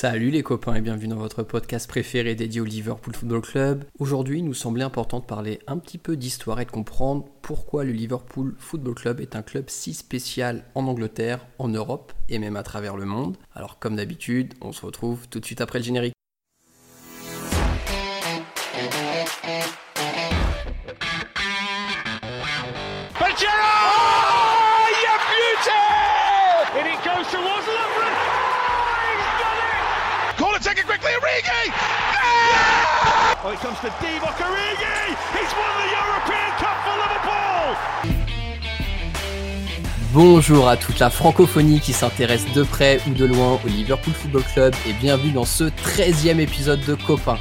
Salut les copains et bienvenue dans votre podcast préféré dédié au Liverpool Football Club. Aujourd'hui, il nous semblait important de parler un petit peu d'histoire et de comprendre pourquoi le Liverpool Football Club est un club si spécial en Angleterre, en Europe et même à travers le monde. Alors comme d'habitude, on se retrouve tout de suite après le générique. Bonjour à toute la francophonie qui s'intéresse de près ou de loin au Liverpool Football Club et bienvenue dans ce 13e épisode de Copain.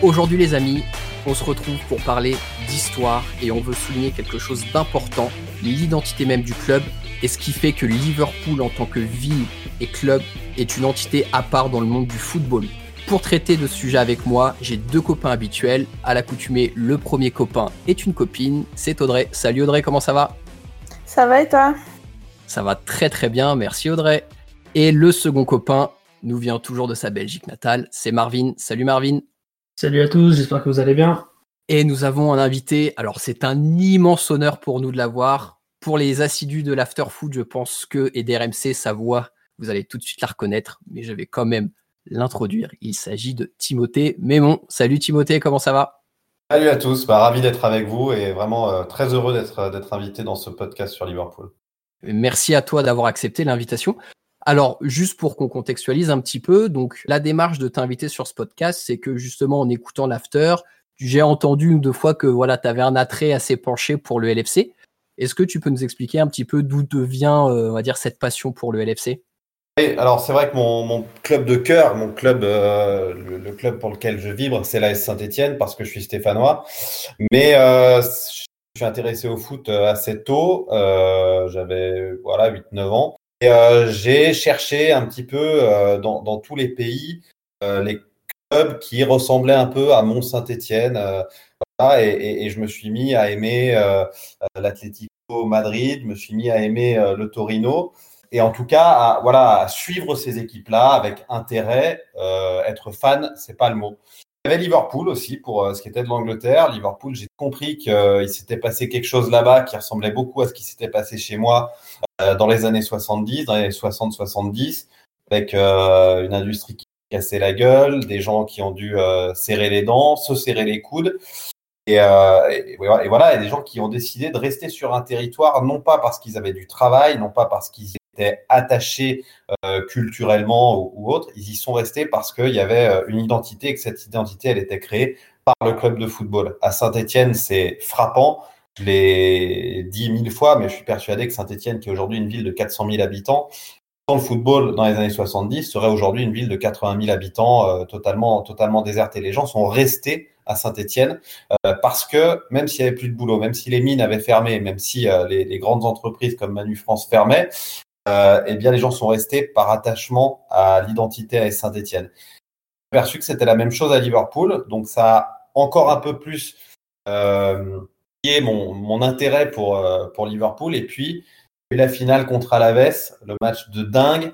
Aujourd'hui les amis, on se retrouve pour parler d'histoire et on veut souligner quelque chose d'important, l'identité même du club et ce qui fait que Liverpool en tant que ville et club est une entité à part dans le monde du football. Pour traiter de ce sujet avec moi, j'ai deux copains habituels. À l'accoutumée, le premier copain est une copine, c'est Audrey. Salut Audrey, comment ça va? Ça va et toi? Ça va très très bien, merci Audrey. Et le second copain nous vient toujours de sa Belgique natale, c'est Marvin. Salut Marvin. Salut à tous, j'espère que vous allez bien. Et nous avons un invité, alors c'est un immense honneur pour nous de l'avoir. Pour les assidus de l'after food, je pense que et d'RMC, sa voix, vous allez tout de suite la reconnaître, mais je vais quand même l'introduire. Il s'agit de Timothée Mémon. Salut Timothée, comment ça va? Salut à tous, bah, ravi d'être avec vous et vraiment euh, très heureux d'être d'être invité dans ce podcast sur Liverpool. Merci à toi d'avoir accepté l'invitation. Alors, juste pour qu'on contextualise un petit peu, donc la démarche de t'inviter sur ce podcast, c'est que justement en écoutant l'after, j'ai entendu une ou deux fois que voilà, tu avais un attrait assez penché pour le LFC. Est-ce que tu peux nous expliquer un petit peu d'où devient, euh, on va dire, cette passion pour le LFC alors c'est vrai que mon, club de cœur, mon club, euh, le, club pour lequel je vibre, c'est l'AS Saint-Etienne parce que je suis stéphanois. Mais euh, je suis intéressé au foot euh, assez tôt. J'avais voilà 8-9 ans. Et j'ai cherché un petit peu dans, tous les pays les clubs qui ressemblaient un peu à mon Saint-Etienne. Et, et, je me suis mis à aimer l'Atlético Madrid, je me suis mis à aimer le Torino et en tout cas, à, voilà, suivre ces équipes-là avec intérêt, euh, être fan, c'est pas le mot. Il y avait Liverpool aussi pour euh, ce qui était de l'Angleterre. Liverpool, j'ai compris qu'il s'était passé quelque chose là-bas qui ressemblait beaucoup à ce qui s'était passé chez moi euh, dans les années 70, dans les 60-70, avec une industrie qui cassait la gueule, des gens qui ont dû serrer les dents, se serrer les coudes. Et, voilà, et des gens qui ont décidé de rester sur un territoire, non pas parce qu'ils avaient du travail, non pas parce qu'ils étaient attachés euh, culturellement ou, autre, ils y sont restés parce qu'il y avait euh, une identité et que cette identité, elle était créée par le club de football. À Saint-Etienne, c'est frappant. Je l'ai dit mille fois, mais je suis persuadé que Saint-Etienne, qui est aujourd'hui une ville de 400 000 habitants, dans le football dans les années 70 serait aujourd'hui une ville de 80 000 habitants euh, totalement totalement déserte et les gens sont restés à Saint-Étienne euh, parce que même s'il y avait plus de boulot, même si les mines avaient fermé, même si les, les, grandes entreprises comme Manu France fermaient, eh bien les gens sont restés par attachement à l'identité à Saint-Étienne. J'ai perçu que c'était la même chose à Liverpool, donc ça a encore un peu plus euh, mon, mon intérêt pour pour Liverpool et puis la finale contre Alaves, le match de dingue,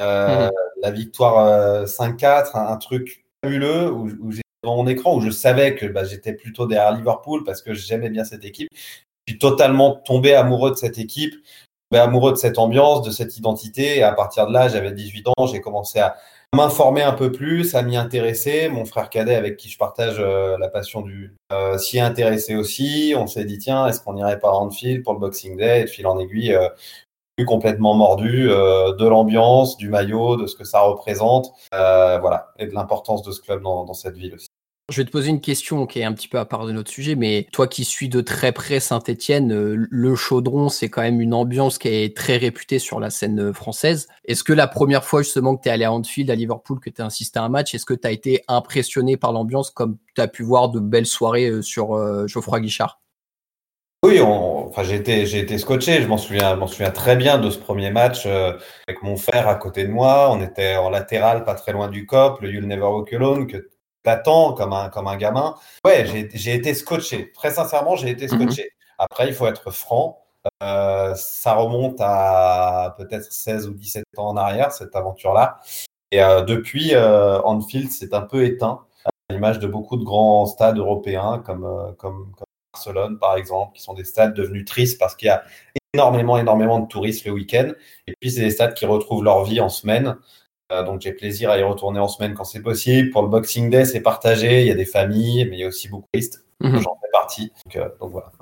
euh, mmh. la victoire 5-4, euh, un, un, truc fabuleux où, où j'étais devant mon écran, où je savais que bah, j'étais plutôt derrière Liverpool parce que j'aimais bien cette équipe. Je suis totalement tombé amoureux de cette équipe, amoureux de cette ambiance, de cette identité. Et à partir de là, j'avais 18 ans, j'ai commencé à, m'informer un peu plus, à m'y intéresser. Mon frère cadet avec qui je partage euh, la passion du euh, s'y est intéressé aussi. On s'est dit tiens, est-ce qu'on irait pas à Anfield pour le Boxing Day? Et de fil en aiguille, euh, complètement mordu euh, de l'ambiance, du maillot, de ce que ça représente, euh, voilà, et de l'importance de ce club dans, dans cette ville aussi. Je vais te poser une question qui est un petit peu à part de notre sujet, mais toi qui suis de très près Saint-Etienne, euh, le chaudron, c'est quand même une ambiance qui est très réputée sur la scène euh, française. Est-ce que la première fois justement que tu es allé à Anfield, à Liverpool, que tu as assisté à un match, est-ce que tu as été impressionné par l'ambiance comme tu as pu voir de belles soirées euh, sur Geoffroy Guichard? Oui, on, enfin, j'ai été, j'ai été scotché. Je m'en souviens, m'en souviens très bien de ce premier match avec mon frère à côté de moi. On était en latéral, pas très loin du cop, le You'll Never Walk Alone t'attends comme un, comme un gamin. Ouais, j'ai, été scotché. Très sincèrement, j'ai été scotché. Mm -hmm. Après, il faut être franc. Euh, ça remonte à peut-être 16 ou 17 ans en arrière, cette aventure-là. Et depuis, Anfield s'est un peu éteint, à l'image de beaucoup de grands stades européens comme, comme, comme Barcelone, par exemple, qui sont des stades devenus tristes parce qu'il y a énormément, énormément de touristes le week-end. Et puis, c'est des stades qui retrouvent leur vie en semaine. Euh, donc, j'ai plaisir à y retourner en semaine quand c'est possible. Pour le Boxing Day, c'est partagé. Il y a des familles, mais il y a aussi beaucoup de touristes. Mhm. J'en fais partie. Donc, euh, donc, voilà.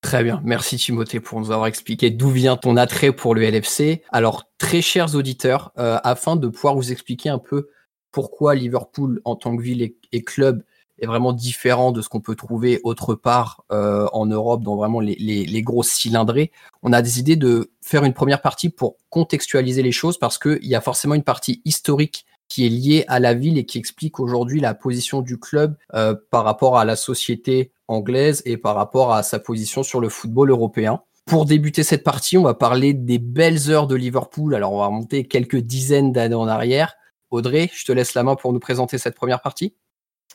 Très bien. Merci Timothée pour nous avoir expliqué d'où vient ton attrait pour le LFC. Alors, très chers auditeurs, euh, afin de pouvoir vous expliquer un peu pourquoi Liverpool en tant que ville et club est vraiment différent de ce qu'on peut trouver autre part euh, en Europe dans vraiment les, grosses cylindrées. On a décidé de faire une première partie pour contextualiser les choses parce qu'il y a forcément une partie historique qui est liée à la ville et qui explique aujourd'hui la position du club euh, par rapport à la société anglaise et par rapport à sa position sur le football européen. Pour débuter cette partie, on va parler des belles heures de Liverpool. Alors on va remonter quelques dizaines d'années en arrière. Audrey, je te laisse la main pour nous présenter cette première partie.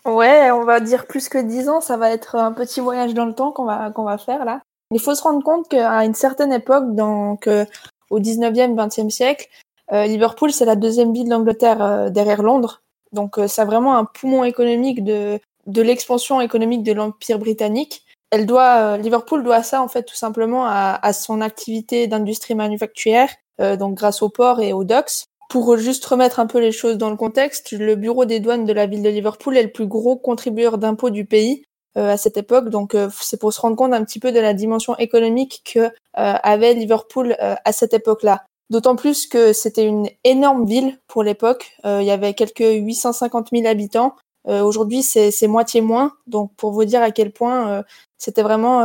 Ouais, on va dire plus que 10 ans, ça va être un petit voyage dans le temps qu'on va, va faire là. Il faut se rendre compte qu'à une certaine époque, donc euh, au 19e, 20e siècle, euh, Liverpool, c'est la deuxième ville d'Angleterre euh, derrière Londres. Donc c'est euh, vraiment un poumon économique de, de l'expansion économique de l'Empire britannique. Elle doit, Liverpool doit ça en fait tout simplement à, à son activité d'industrie manufacturière, donc grâce aux ports et aux docks. Pour juste remettre un peu les choses dans le contexte, le bureau des douanes de la ville de Liverpool est le plus gros contribueur d'impôts du pays euh, à cette époque. Donc euh, c'est pour se rendre compte un petit peu de la dimension économique que euh, avait Liverpool à cette époque-là. D'autant plus que c'était une énorme ville pour l'époque. il y avait quelques 850 000 habitants. Aujourd'hui, c'est moitié moins. Donc pour vous dire à quel point c'était vraiment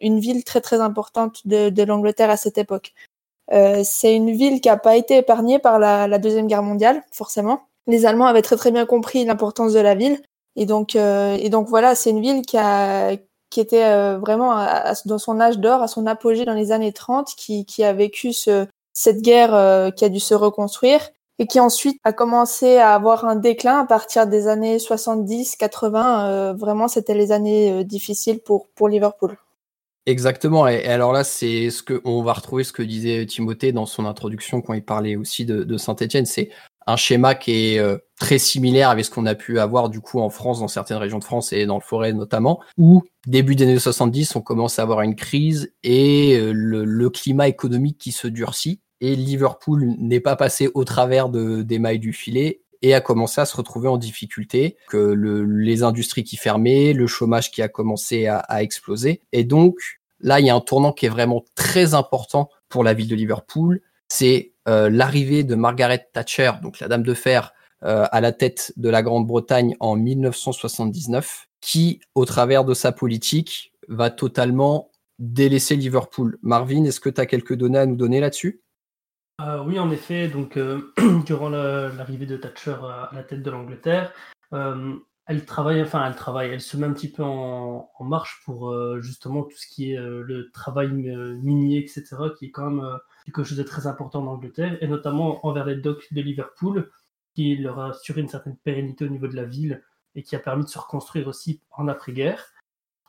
une ville très très importante de, de l'Angleterre à cette époque. Euh, c'est une ville qui n'a pas été épargnée par la, la, Deuxième Guerre mondiale, forcément. Les Allemands avaient très très bien compris l'importance de la ville. Et donc, euh, et donc voilà, c'est une ville qui, a, qui était euh, vraiment dans son âge d'or, à son apogée dans les années 30, qui, qui a vécu ce, cette guerre qui a dû se reconstruire et qui ensuite a commencé à avoir un déclin à partir des années 70, 80. vraiment, c'était les années difficiles pour, pour Liverpool. Exactement. Et, alors là, c'est ce que on va retrouver ce que disait Timothée dans son introduction quand il parlait aussi de, Saint-Etienne. C'est un schéma qui est euh, très similaire avec ce qu'on a pu avoir du coup en France, dans certaines régions de France et dans le forêt notamment, où début des années 70, on commence à avoir une crise et euh, le, climat économique qui se durcit. Et Liverpool n'est pas passé au travers de, des mailles du filet et a commencé à se retrouver en difficulté, que le, les industries qui fermaient, le chômage qui a commencé à, à exploser. Et donc là, il y a un tournant qui est vraiment très important pour la ville de Liverpool. C'est euh, l'arrivée de Margaret Thatcher, donc la dame de fer, euh, à la tête de la Grande-Bretagne en 1979, qui, au travers de sa politique, va totalement délaisser Liverpool. Marvin, est-ce que tu as quelques données à nous donner là-dessus? Euh, oui, en effet, donc euh, durant l'arrivée de Thatcher à la tête de l'Angleterre, euh, elle travaille, enfin elle travaille, elle se met un petit peu en, en marche pour justement tout ce qui est le travail minier, etc., qui est quand même quelque chose de très important en Angleterre, et notamment envers les docks de Liverpool, qui leur a assuré une certaine pérennité au niveau de la ville et qui a permis de se reconstruire aussi en après-guerre.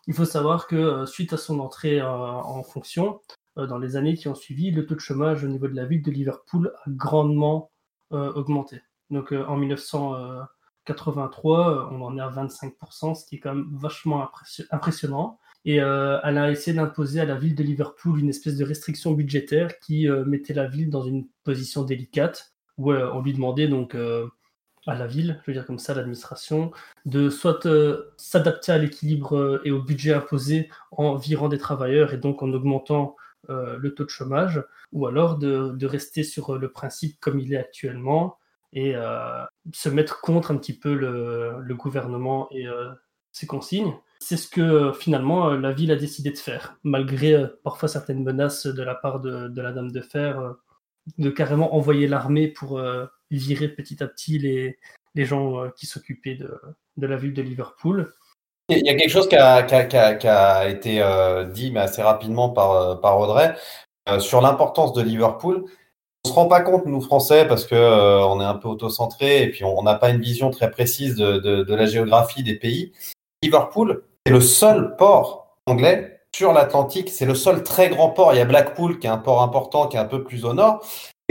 Il faut savoir que suite à son entrée en fonction, dans les années qui ont suivi, le taux de chômage au niveau de la ville de Liverpool a grandement euh, augmenté. Donc euh, en 1983, on en est à 25%, ce qui est quand même vachement impressionnant. Et elle a essayé d'imposer à la ville de Liverpool une espèce de restriction budgétaire qui mettait la ville dans une position délicate, où on lui demandait donc à la ville, je veux dire comme ça, l'administration, de soit s'adapter à l'équilibre et au budget imposé en virant des travailleurs et donc en augmentant euh, le taux de chômage, ou alors de, rester sur le principe comme il est actuellement et euh, se mettre contre un petit peu le, gouvernement et euh, ses consignes. C'est ce que finalement la ville a décidé de faire, malgré parfois certaines menaces de la part de, la Dame de Fer, de carrément envoyer l'armée pour virer petit à petit les, gens qui s'occupaient de, la ville de Liverpool. Il y a quelque chose qui a, été euh, dit, mais assez rapidement par, euh, par Audrey, euh, sur l'importance de Liverpool. On se rend pas compte, nous Français, parce que on est un peu auto-centré et puis on n'a pas une vision très précise de, de, la géographie des pays. Liverpool est le seul port anglais sur l'Atlantique. C'est le seul très grand port. Il y a Blackpool qui est un port important, qui est un peu plus au nord.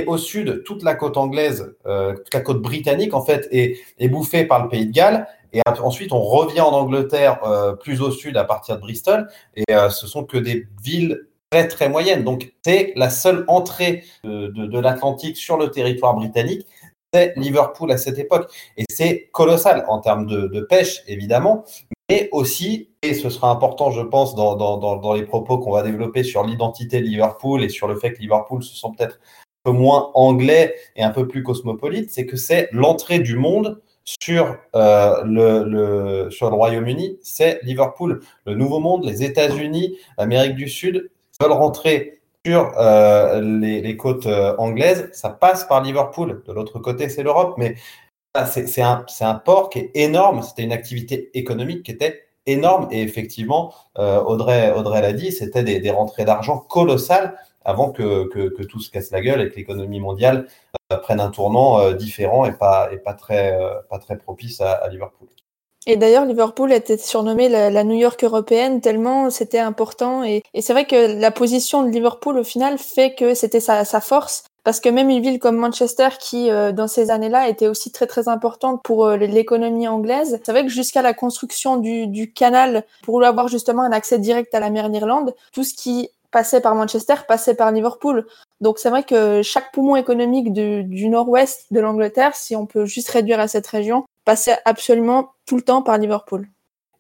au sud, toute la côte anglaise, euh, toute la côte britannique, en fait, est, est bouffée par le pays de Galles. Et ensuite, on revient en Angleterre, euh, plus au sud, à partir de Bristol. Et euh, ce sont que des villes très, très moyennes. Donc, c'est la seule entrée de, de, l'Atlantique sur le territoire britannique. C'est Liverpool à cette époque. Et c'est colossal en termes de, pêche, évidemment, mais aussi, et ce sera important, je pense, dans, dans, dans les propos qu'on va développer sur l'identité de Liverpool et sur le fait que Liverpool se sent peut-être un peu moins anglais et un peu plus cosmopolite, c'est que c'est l'entrée du monde sur, euh, le, le, sur le Royaume-Uni, c'est Liverpool. Le Nouveau Monde, les États-Unis, l'Amérique du Sud veulent rentrer sur euh, les, les, côtes euh, anglaises, ça passe par Liverpool. De l'autre côté, c'est l'Europe, mais c'est un, un, port qui est énorme. C'était une activité économique qui était énorme. Et effectivement, euh, Audrey, Audrey l'a dit, c'était des, des, rentrées d'argent colossales avant que, tout se casse la gueule et que l'économie mondiale euh, prenne un tournant euh, différent et pas, euh, très propice à, Liverpool. Et d'ailleurs, Liverpool était surnommée la, New York européenne tellement c'était important. Et, c'est vrai que la position de Liverpool, au final, fait que c'était sa, force. Parce que même une ville comme Manchester, qui dans ces années-là était aussi très très importante pour l'économie anglaise, c'est vrai que jusqu'à la construction du, du canal, pour avoir justement un accès direct à la mer d'Irlande, tout ce qui passait par Manchester passait par Liverpool. Donc c'est vrai que chaque poumon économique du, du nord-ouest de l'Angleterre, si on peut juste réduire à cette région, passait absolument tout le temps par Liverpool.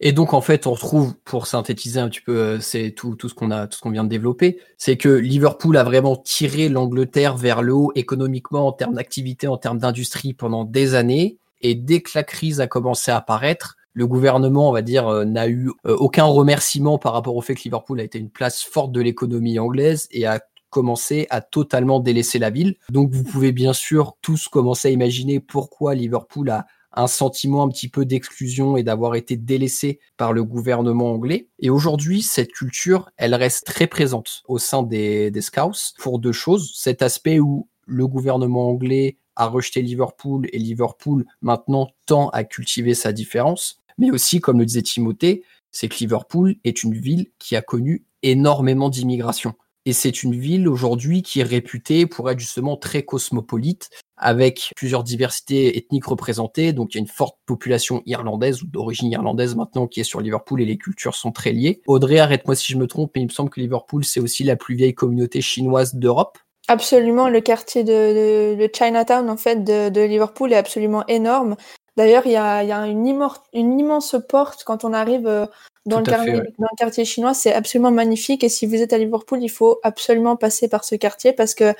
Et donc en fait, on retrouve, pour synthétiser un petit peu, euh, c'est tout, tout ce qu'on a, tout ce qu'on vient de développer, c'est que Liverpool a vraiment tiré l'Angleterre vers le haut économiquement en termes d'activité, en termes d'industrie pendant des années. Et dès que la crise a commencé à apparaître, le gouvernement, on va dire, euh, n'a eu euh, aucun remerciement par rapport au fait que Liverpool a été une place forte de l'économie anglaise et a commencé à totalement délaisser la ville. Donc vous pouvez bien sûr tous commencer à imaginer pourquoi Liverpool a un sentiment un petit peu d'exclusion et d'avoir été délaissé par le gouvernement anglais. Et aujourd'hui, cette culture, elle reste très présente au sein des, des Scouts pour deux choses. Cet aspect où le gouvernement anglais a rejeté Liverpool et Liverpool maintenant tend à cultiver sa différence. Mais aussi, comme le disait Timothée, c'est que Liverpool est une ville qui a connu énormément d'immigration. Et c'est une ville aujourd'hui qui est réputée pour être justement très cosmopolite, avec plusieurs diversités ethniques représentées. Donc il y a une forte population irlandaise ou d'origine irlandaise maintenant qui est sur Liverpool et les cultures sont très liées. Audrey, arrête-moi si je me trompe, mais il me semble que Liverpool, c'est aussi la plus vieille communauté chinoise d'Europe. Absolument, le quartier de, Chinatown en fait de, Liverpool est absolument énorme. D'ailleurs, il y a, il y a une, immense, une immense porte quand on arrive euh, dans, le quartier, fait, ouais. dans le quartier chinois, c'est absolument magnifique. Et si vous êtes à Liverpool, il faut absolument passer par ce quartier parce que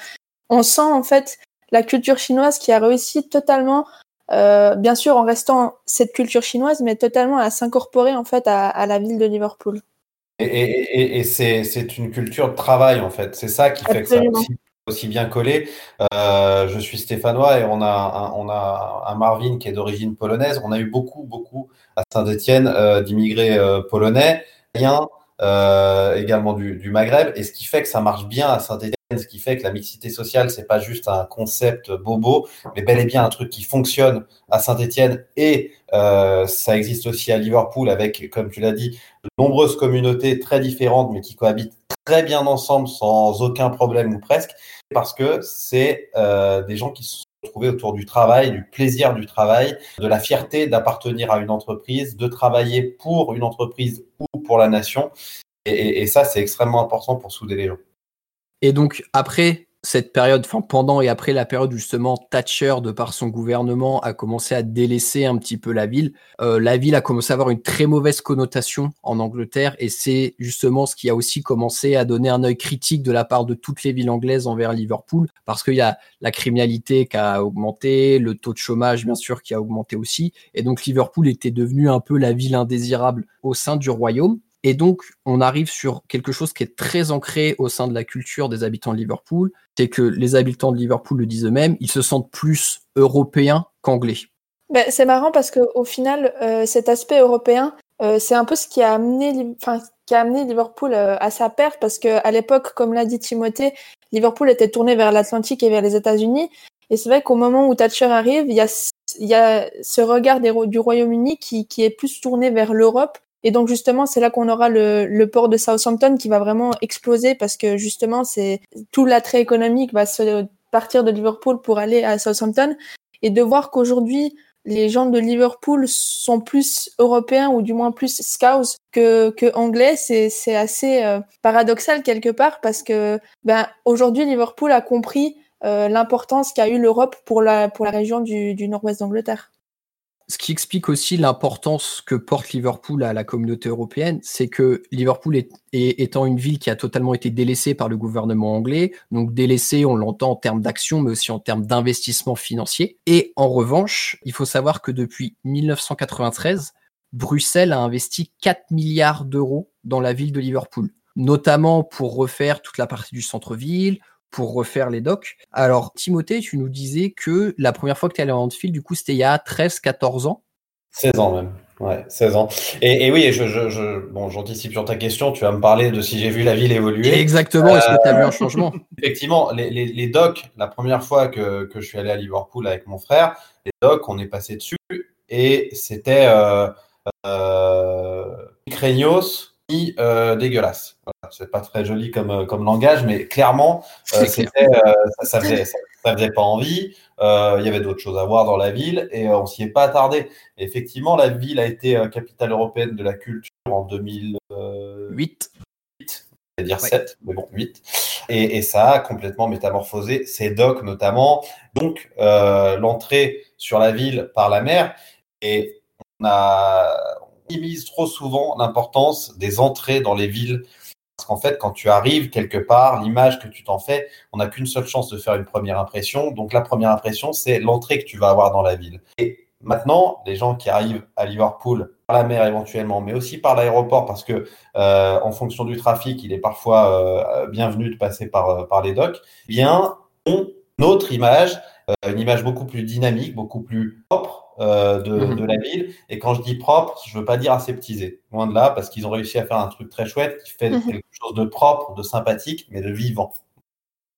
on sent en fait la culture chinoise qui a réussi totalement, euh, bien sûr en restant cette culture chinoise, mais totalement à s'incorporer en fait à, à, la ville de Liverpool. Et, et, et c'est une culture de travail en fait. C'est ça qui fait Absolument. que ça aussi, bien collé. Euh, je suis stéphanois et on a un, on a un Marvin qui est d'origine polonaise. On a eu beaucoup, beaucoup à Saint-Etienne euh, d'immigrés euh, polonais, également du, du Maghreb. Et ce qui fait que ça marche bien à Saint-Etienne ce qui fait que la mixité sociale, c'est pas juste un concept bobo, mais bel et bien un truc qui fonctionne à Saint-Etienne et euh, ça existe aussi à Liverpool avec, comme tu l'as dit, de nombreuses communautés très différentes mais qui cohabitent très bien ensemble sans aucun problème ou presque, parce que c'est euh, des gens qui se sont retrouvés autour du travail, du plaisir du travail, de la fierté d'appartenir à une entreprise, de travailler pour une entreprise ou pour la nation. Et, et, et ça, c'est extrêmement important pour souder les gens. Et donc, après cette période, enfin pendant et après la période justement Thatcher, de par son gouvernement, a commencé à délaisser un petit peu la ville, euh, la ville a commencé à avoir une très mauvaise connotation en Angleterre et c'est justement ce qui a aussi commencé à donner un œil critique de la part de toutes les villes anglaises envers Liverpool parce qu'il y a la criminalité qui a augmenté, le taux de chômage bien sûr qui a augmenté aussi et donc Liverpool était devenu un peu la ville indésirable au sein du royaume. Et donc, on arrive sur quelque chose qui est très ancré au sein de la culture des habitants de Liverpool, c'est que les habitants de Liverpool le disent eux-mêmes, ils se sentent plus européens qu'anglais. Ben, c'est marrant parce qu'au final, euh, cet aspect européen, euh, c'est un peu ce qui a amené, enfin, qui a amené Liverpool euh, à sa perte parce qu'à l'époque, comme l'a dit Timothée, Liverpool était tourné vers l'Atlantique et vers les États-Unis. Et c'est vrai qu'au moment où Thatcher arrive, il y a, y a ce regard du Royaume-Uni qui est plus tourné vers l'Europe et donc justement, c'est là qu'on aura le, le, port de Southampton qui va vraiment exploser parce que justement, c'est tout l'attrait économique va se partir de Liverpool pour aller à Southampton. Et de voir qu'aujourd'hui les gens de Liverpool sont plus européens ou du moins plus scouts que, que anglais, c'est, assez euh, paradoxal quelque part parce que ben, aujourd'hui Liverpool a compris euh, l'importance qu'a eu l'Europe pour la, pour la région du, du nord-ouest d'Angleterre ce qui explique aussi l'importance que porte Liverpool à la communauté européenne, c'est que Liverpool est, étant une ville qui a totalement été délaissée par le gouvernement anglais, donc délaissée, on l'entend en termes d'action, mais aussi en termes d'investissement financier. Et en revanche, il faut savoir que depuis 1993, Bruxelles a investi 4 milliards d'euros dans la ville de Liverpool, notamment pour refaire toute la partie du centre-ville, pour refaire les docs. Alors, Timothée, tu nous disais que la première fois que tu es allé en Anfield, du coup, c'était il y a 13, 14 ans. 16 ans même. Ouais, 16 ans. Et, oui, je, je, bon, j'anticipe sur ta question. Tu vas me parler de si j'ai vu la ville évoluer. Exactement. Est-ce que tu as vu un euh, changement? Effectivement, les, les, docks, la première fois que, que, je suis allé à Liverpool avec mon frère, les docks, on est passé dessus et c'était euh, euh, euh, dégueulasse. C'est pas très joli comme, euh, comme langage, mais clairement, euh, euh, ça, faisait, ça, faisait pas envie. Il y avait d'autres choses à voir dans la ville et on s'y est pas attardé. effectivement, la ville a été capitale européenne de la culture en 2008. C'est-à-dire 7, mais bon, 8. Et, et, ça a complètement métamorphosé ces docks notamment. Donc, l'entrée sur la ville par la mer. Et on a, minimise trop souvent l'importance des entrées dans les villes. Parce qu'en fait, quand tu arrives quelque part, l'image que tu t'en fais, on n'a qu'une seule chance de faire une première impression. Donc la première impression, c'est l'entrée que tu vas avoir dans la ville. Et maintenant, les gens qui arrivent à Liverpool par la mer éventuellement, mais aussi par l'aéroport, parce que euh, en fonction du trafic, il est parfois euh, bienvenu de passer par, euh, par les docks, eh bien, ont une autre image, une image beaucoup plus dynamique, beaucoup plus propre euh, mhm. de, la ville. Et quand je dis propre, je veux pas dire aseptisé. Loin de là, parce qu'ils ont réussi à faire un truc très chouette qui fait mhm. quelque chose de propre, de sympathique, mais de vivant.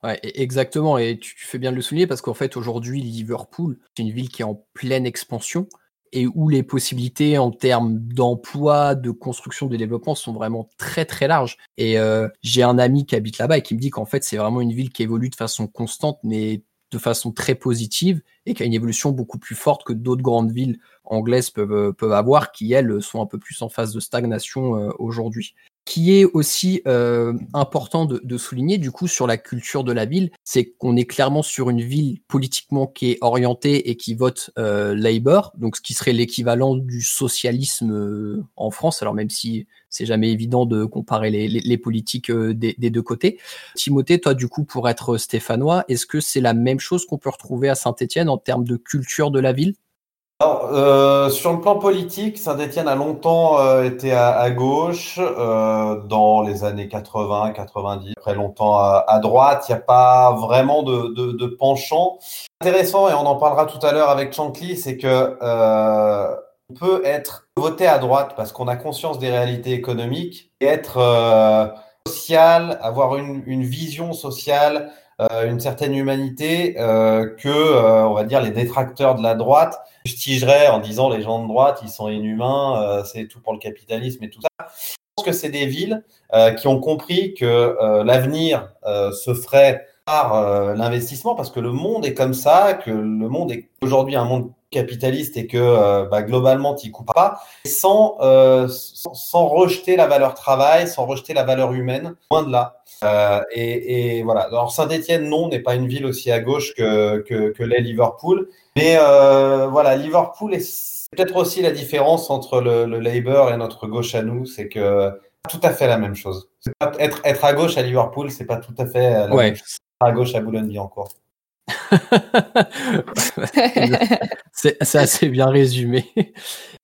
Ouais, exactement. Et tu, fais bien de le souligner parce qu'en fait, aujourd'hui, Liverpool, c'est une ville qui est en pleine expansion et où les possibilités en termes d'emploi, de construction, de développement sont vraiment très très larges. Et euh, j'ai un ami qui habite là-bas et qui me dit qu'en fait c'est vraiment une ville qui évolue de façon constante, mais de façon très positive et qui a une évolution beaucoup plus forte que d'autres grandes villes anglaises peuvent, euh, avoir, qui elles sont un peu plus en phase de stagnation euh, aujourd'hui qui est aussi euh, important de, souligner du coup sur la culture de la ville, c'est qu'on est clairement sur une ville politiquement qui est orientée et qui vote euh, Labour, donc ce qui serait l'équivalent du socialisme euh, en France. Alors même si c'est jamais évident de comparer les, politiques des, des, deux côtés. Timothée, toi du coup pour être stéphanois, est-ce que c'est la même chose qu'on peut retrouver à Saint-Étienne en termes de culture de la ville? Alors, euh, sur le plan politique, Saint-Étienne a longtemps euh, été à, gauche, euh, dans les années 80, 90, très longtemps à, droite. Il n'y a pas vraiment de, de, de, penchant. Intéressant, et on en parlera tout à l'heure avec Chankly, c'est que on peut être voté à droite parce qu'on a conscience des réalités économiques et être social, avoir une, une vision sociale, une certaine humanité que, on va dire, les détracteurs de la droite fustigerait en disant les gens de droite, ils sont inhumains, euh, c'est tout pour le capitalisme et tout ça. Je pense que c'est des villes euh, qui ont compris que euh, l'avenir se ferait par l'investissement parce que le monde est comme ça, que le monde est aujourd'hui un monde capitaliste et que bah, globalement tu coupes pas sans, sans, sans rejeter la valeur travail, sans rejeter la valeur humaine, loin de là. et, et, voilà. Alors Saint-Étienne non n'est pas une ville aussi à gauche que que, que l'est Liverpool, mais euh, voilà, Liverpool, c'est peut-être aussi la différence entre le, Labour et notre gauche à nous, c'est que tout à fait la même chose. être, être à gauche à Liverpool, c'est pas tout à fait la même chose. À gauche à Boulogne-Billancourt. C'est assez bien résumé.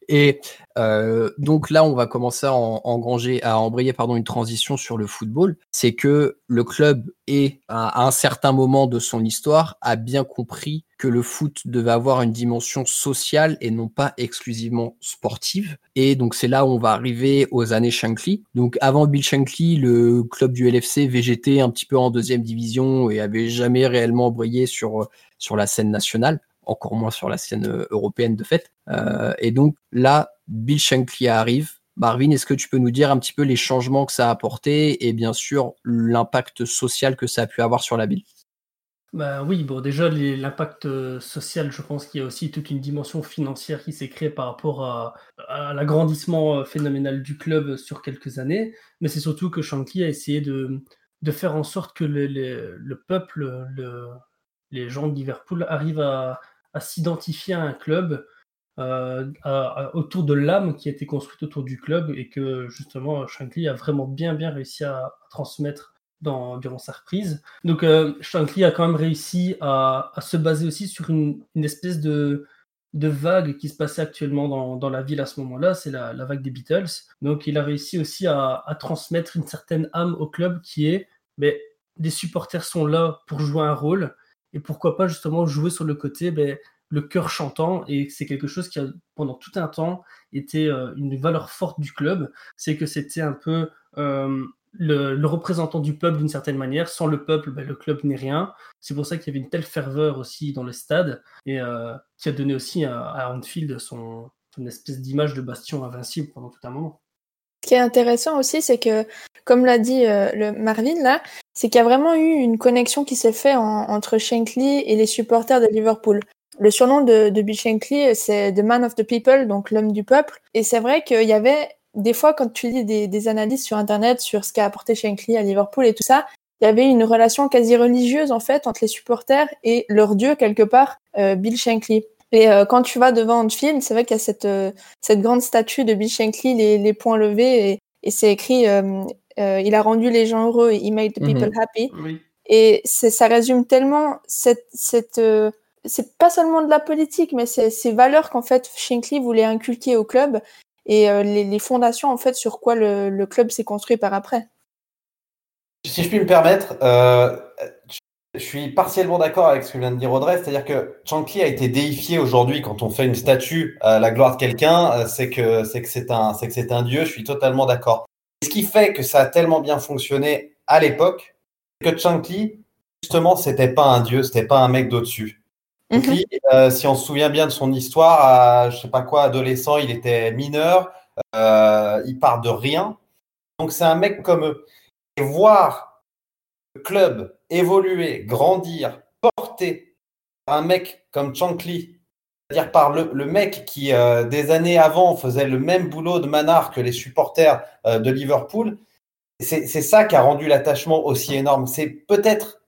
Et euh, donc là, on va commencer à engranger, à embrayer pardon, une transition sur le football. C'est que le club est à un certain moment de son histoire a bien compris que le foot devait avoir une dimension sociale et non pas exclusivement sportive. Et donc c'est là où on va arriver aux années Shankly. Donc avant Bill Shankly, le club du LFC végétait un petit peu en deuxième division et avait jamais réellement brillé sur sur la scène nationale encore moins sur la scène euh, européenne de fait. Euh, et donc là, Bill Shankly arrive. Marvin, est-ce que tu peux nous dire un petit peu les changements que ça a apporté et bien sûr l'impact social que ça a pu avoir sur la ville? Bah oui, bon, déjà, l'impact euh, social, je pense qu'il y a aussi toute une dimension financière qui s'est créée par rapport à, l'agrandissement euh, phénoménal du club sur quelques années. Mais c'est surtout que Shankly a essayé de, de faire en sorte que le, le peuple, le, les gens de Liverpool arrivent à, à s'identifier à un club euh, autour de l'âme qui a été construite autour du club et que justement Shankly a vraiment bien bien réussi à transmettre durant sa reprise. Donc euh, Shankly a quand même réussi à, se baser aussi sur une, espèce de, vague qui se passait actuellement dans, la ville à ce moment-là, c'est la, vague des Beatles. Donc il a réussi aussi à, transmettre une certaine âme au club qui est, mais les supporters sont là pour jouer un rôle, et pourquoi pas justement jouer sur le côté, ben, le cœur chantant, et c'est quelque chose qui a pendant tout un temps été euh, une valeur forte du club, c'est que c'était un peu... Euh, le, représentant du peuple d'une certaine manière. Sans le peuple, ben, le club n'est rien. C'est pour ça qu'il y avait une telle ferveur aussi dans le stade et euh, qui a donné aussi à, à Anfield son, espèce d'image de bastion invincible pendant tout un moment. Ce qui est intéressant aussi, c'est que, comme l'a dit euh, le Marvin là, c'est qu'il y a vraiment eu une connexion qui s'est faite entre Shankly et les supporters de Liverpool. Le surnom de, de Bill Shankly, c'est The Man of the People, donc l'homme du peuple. Et c'est vrai qu'il y avait des fois, quand tu lis des, analyses sur Internet sur ce qu'a apporté Shankly à Liverpool et tout ça, il y avait une relation quasi religieuse en fait entre les supporters et leur dieu quelque part, euh, Bill Shankly. Et euh, quand tu vas devant Anfield, c'est vrai qu'il y a cette, euh, cette grande statue de Bill Shankly, les, les poings levés, et, et c'est écrit Il a rendu les gens heureux et He made the people mhm. happy. Et ça résume tellement cette. cette c'est pas seulement de la politique, mais c'est ces valeurs qu'en fait Shankly voulait inculquer au club et euh, les, fondations en fait sur quoi le, club s'est construit par après. Si je puis me permettre, euh, je suis partiellement d'accord avec ce que vient de dire Audrey, c'est-à-dire que Shankly a été déifié aujourd'hui quand on fait une statue à la gloire de quelqu'un, euh, c'est que c'est c'est un c'est c'est un dieu. Je suis totalement d'accord. Ce qui fait que ça a tellement bien fonctionné à l'époque, que Shankly justement c'était pas un dieu, c'était pas un mec d'au-dessus. Mhm. Euh, si on se souvient bien de son histoire, à, je sais pas quoi, adolescent, il était mineur, euh, il part de rien. Donc c'est un mec comme eux. Et voir le club évoluer, grandir, porter un mec comme Chankly, c'est-à-dire par le, mec qui, euh, des années avant, faisait le même boulot de manard que les supporters de Liverpool, c'est ça qui a rendu l'attachement aussi énorme. C'est peut-être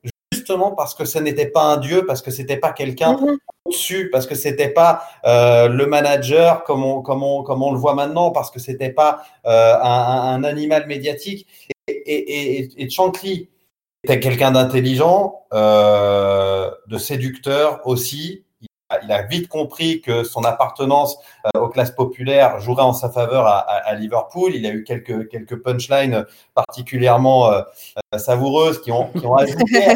justement parce que ce n'était pas un dieu, parce que c'était pas quelqu'un mhm. au-dessus, parce que c'était pas euh, le manager comme on, comme, on, comme on le voit maintenant, parce que c'était pas euh, un, animal médiatique. Et, et, et, et Chankly était quelqu'un d'intelligent, euh, de séducteur aussi, il a vite compris que son appartenance euh, aux classes populaires jouerait en sa faveur à, Liverpool. Il a eu quelques, quelques punchlines particulièrement euh, euh, savoureuses qui ont, qui ont ajouté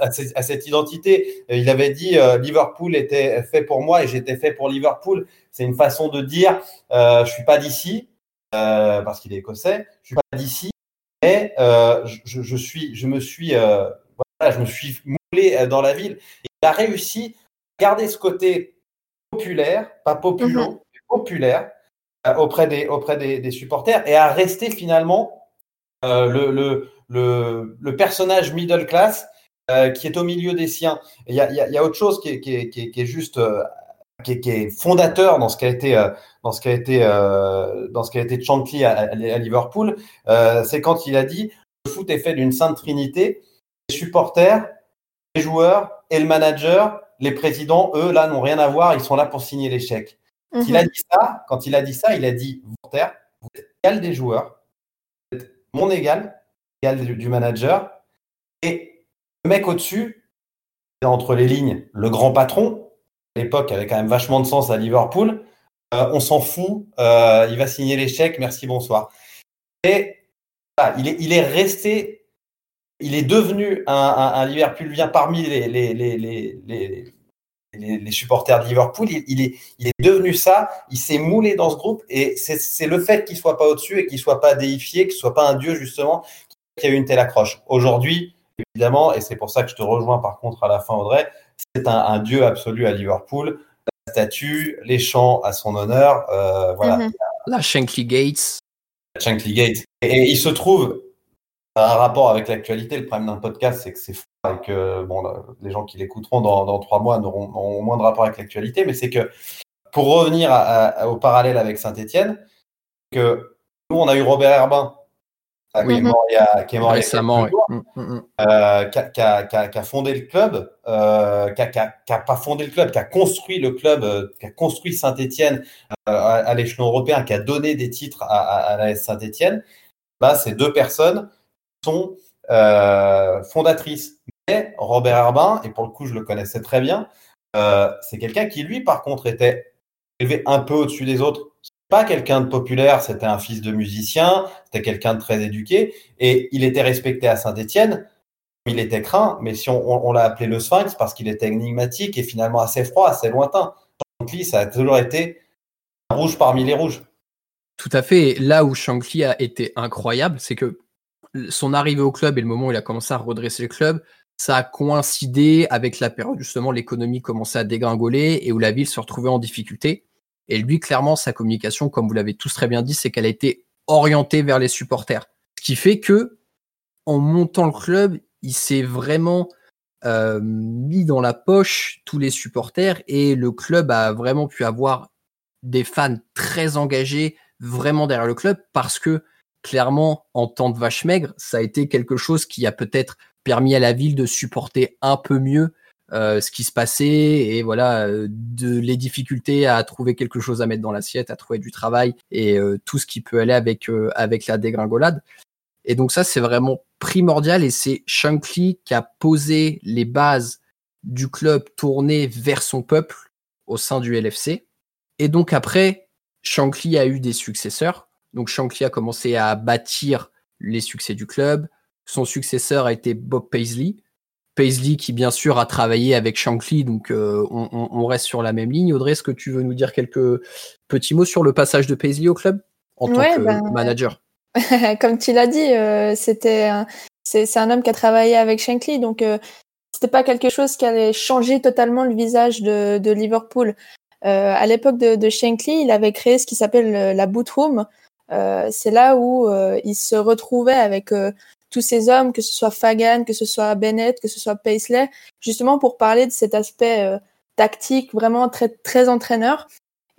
à, cette identité. Il avait dit Liverpool était fait pour moi et j'étais fait pour Liverpool. C'est une façon de dire je suis pas d'ici parce qu'il est écossais. Je suis pas d'ici, mais je, suis, je me suis, voilà, je me suis moulé dans la ville. Il a réussi garder ce côté populaire, pas populaire, mhm. populaire euh, auprès, des, auprès des, supporters et à rester finalement euh, le, le, le, personnage middle class euh, qui est au milieu des siens. Il y a, y a, autre chose qui est, qui est, qui est, juste qui est, fondateur dans ce qui a été dans ce qui a été dans ce qui a été Chankly à, à, Liverpool, c'est quand il a dit le foot est fait d'une sainte trinité, les supporters, les joueurs et le manager les présidents, eux, là, n'ont rien à voir, ils sont là pour signer les chèques. Quand, il a mhm. dit ça, quand il a dit ça, il a dit Voltaire, vous êtes égal des joueurs, vous êtes mon égal, égal du, manager, et le mec au-dessus, entre les lignes, le grand patron, à l'époque avait quand même vachement de sens à Liverpool, euh, on s'en fout, euh, il va signer les chèques, merci, bonsoir. Et il, est, il est resté il est devenu un, un, un Liverpoolvien parmi les, les, les, les, supporters de Liverpool. Il, est, il est devenu ça. Il s'est moulé dans ce groupe et c'est le fait qu'il soit pas au-dessus et qu'il soit pas déifié, qu'il soit pas un dieu justement, qui a eu une telle accroche. Aujourd'hui, évidemment, et c'est pour ça que je te rejoins par contre à la fin, Audrey, c'est un, dieu absolu à Liverpool. La statue, les chants à son honneur, euh, voilà. Mhm. La Shankly Gates. La Shankly Gates. Et il se trouve un rapport avec l'actualité. Le problème d'un podcast, c'est que c'est et que bon, les gens qui l'écouteront dans, trois mois n'auront moins de rapport avec l'actualité, mais c'est que pour revenir au parallèle avec Saint-Etienne, que nous, on a eu Robert Herbin, qui, est mort il y a, qui est mort récemment, qui, a, fondé le club, euh, qui n'a pas fondé le club, qui a construit le club, euh, qui a construit Saint-Etienne euh, à, l'échelon européen, qui a donné des titres à, la Saint-Etienne. Bah, ces deux personnes sont fondatrices. Mais Robert Herbin, et pour le coup, je le connaissais très bien, c'est quelqu'un qui, lui, par contre, était élevé un peu au-dessus des autres pas quelqu'un de populaire, c'était un fils de musicien, c'était quelqu'un de très éduqué, et il était respecté à Saint-Étienne. Il était craint, mais si on, l'a appelé le Sphinx parce qu'il était énigmatique et finalement assez froid, assez lointain. Shankly, ça a toujours été rouge parmi les rouges. Tout à fait. Là où Shankly a été incroyable, c'est que son arrivée au club et le moment où il a commencé à redresser le club, ça a coïncidé avec la période justement l'économie commençait à dégringoler et où la ville se retrouvait en difficulté. Et lui, clairement, sa communication, comme vous l'avez tous très bien dit, c'est qu'elle a été orientée vers les supporters. Ce qui fait que, en montant le club, il s'est vraiment euh, mis dans la poche tous les supporters et le club a vraiment pu avoir des fans très engagés vraiment derrière le club parce que clairement en temps de vache maigre ça a été quelque chose qui a peut-être permis à la ville de supporter un peu mieux euh, ce qui se passait et voilà euh, de les difficultés à trouver quelque chose à mettre dans l'assiette, à trouver du travail et euh, tout ce qui peut aller avec avec la dégringolade. Et donc ça c'est vraiment primordial et c'est Shankly qui a posé les bases du club tourné vers son peuple au sein du LFC. Et donc après, Shankly a eu des successeurs. Donc Shankly a commencé à bâtir les succès du club. Son successeur a été Bob Paisley, Paisley qui bien sûr a travaillé avec Shankly, donc euh, on, reste sur la même ligne. Audrey, est-ce que tu veux nous dire quelques petits mots sur le passage de Paisley au club en tant que ben, manager? Comme tu l'as dit, euh, c'était c'est un homme qui a travaillé avec Shankly, donc euh, c'était pas quelque chose qui allait changer totalement le visage de, Liverpool. à l'époque de, de, Shankly, il avait créé ce qui s'appelle la boot room. C'est là où il se retrouvait avec tous ces hommes, que ce soit Fagan, que ce soit Bennett, que ce soit Paisley, justement pour parler de cet aspect euh, tactique vraiment très très entraîneur.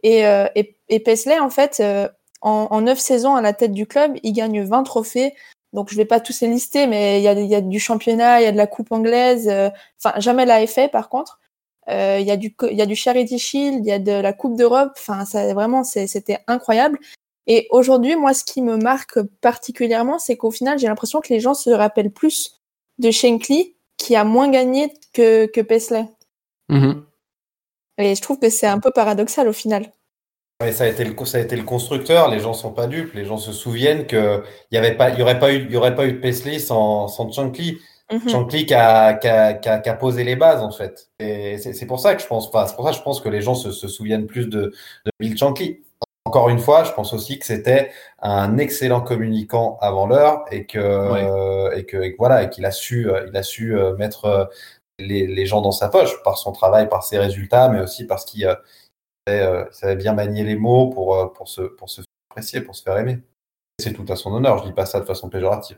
Et, euh, et, Paisley, en fait, euh, en, neuf saisons à la tête du club, il gagne 20 trophées. Donc je vais pas tous les lister, mais il y a, y a, du championnat, il y a de la coupe anglaise, enfin jamais la FA par contre. Il y a du y a du Charity Shield, il y a de la Coupe d'Europe. Enfin, vraiment c'était incroyable. Et aujourd'hui, moi, ce qui me marque particulièrement, c'est qu'au final, j'ai l'impression que les gens se rappellent plus de Shankly, qui a moins gagné que, que Paisley. Mm-hmm. Et je trouve que c'est un peu paradoxal au final. ça, a été le, ça a été le constructeur, les gens sont pas dupes, les gens se souviennent qu'il n'y aurait, pas, y aurait, pas eu, y aurait pas eu de Paisley sans, sans Shankly. Mm-hmm. Shankly qui a, qui, a, qui, a, posé les bases en fait. Et c'est pour ça que je pense pas. C'est pour ça que je pense que les gens se, se souviennent plus de, de Bill Shankly encore une fois, je pense aussi que c'était un excellent communicant avant l'heure et que, et que, voilà, et qu'il a su, euh, il a su euh, mettre euh, les, gens dans sa poche par son travail, par ses résultats, mais aussi parce qu'il savait, bien manier les mots pour, pour, se, pour se faire apprécier, pour se faire aimer. C'est tout à son honneur, je dis pas ça de façon péjorative.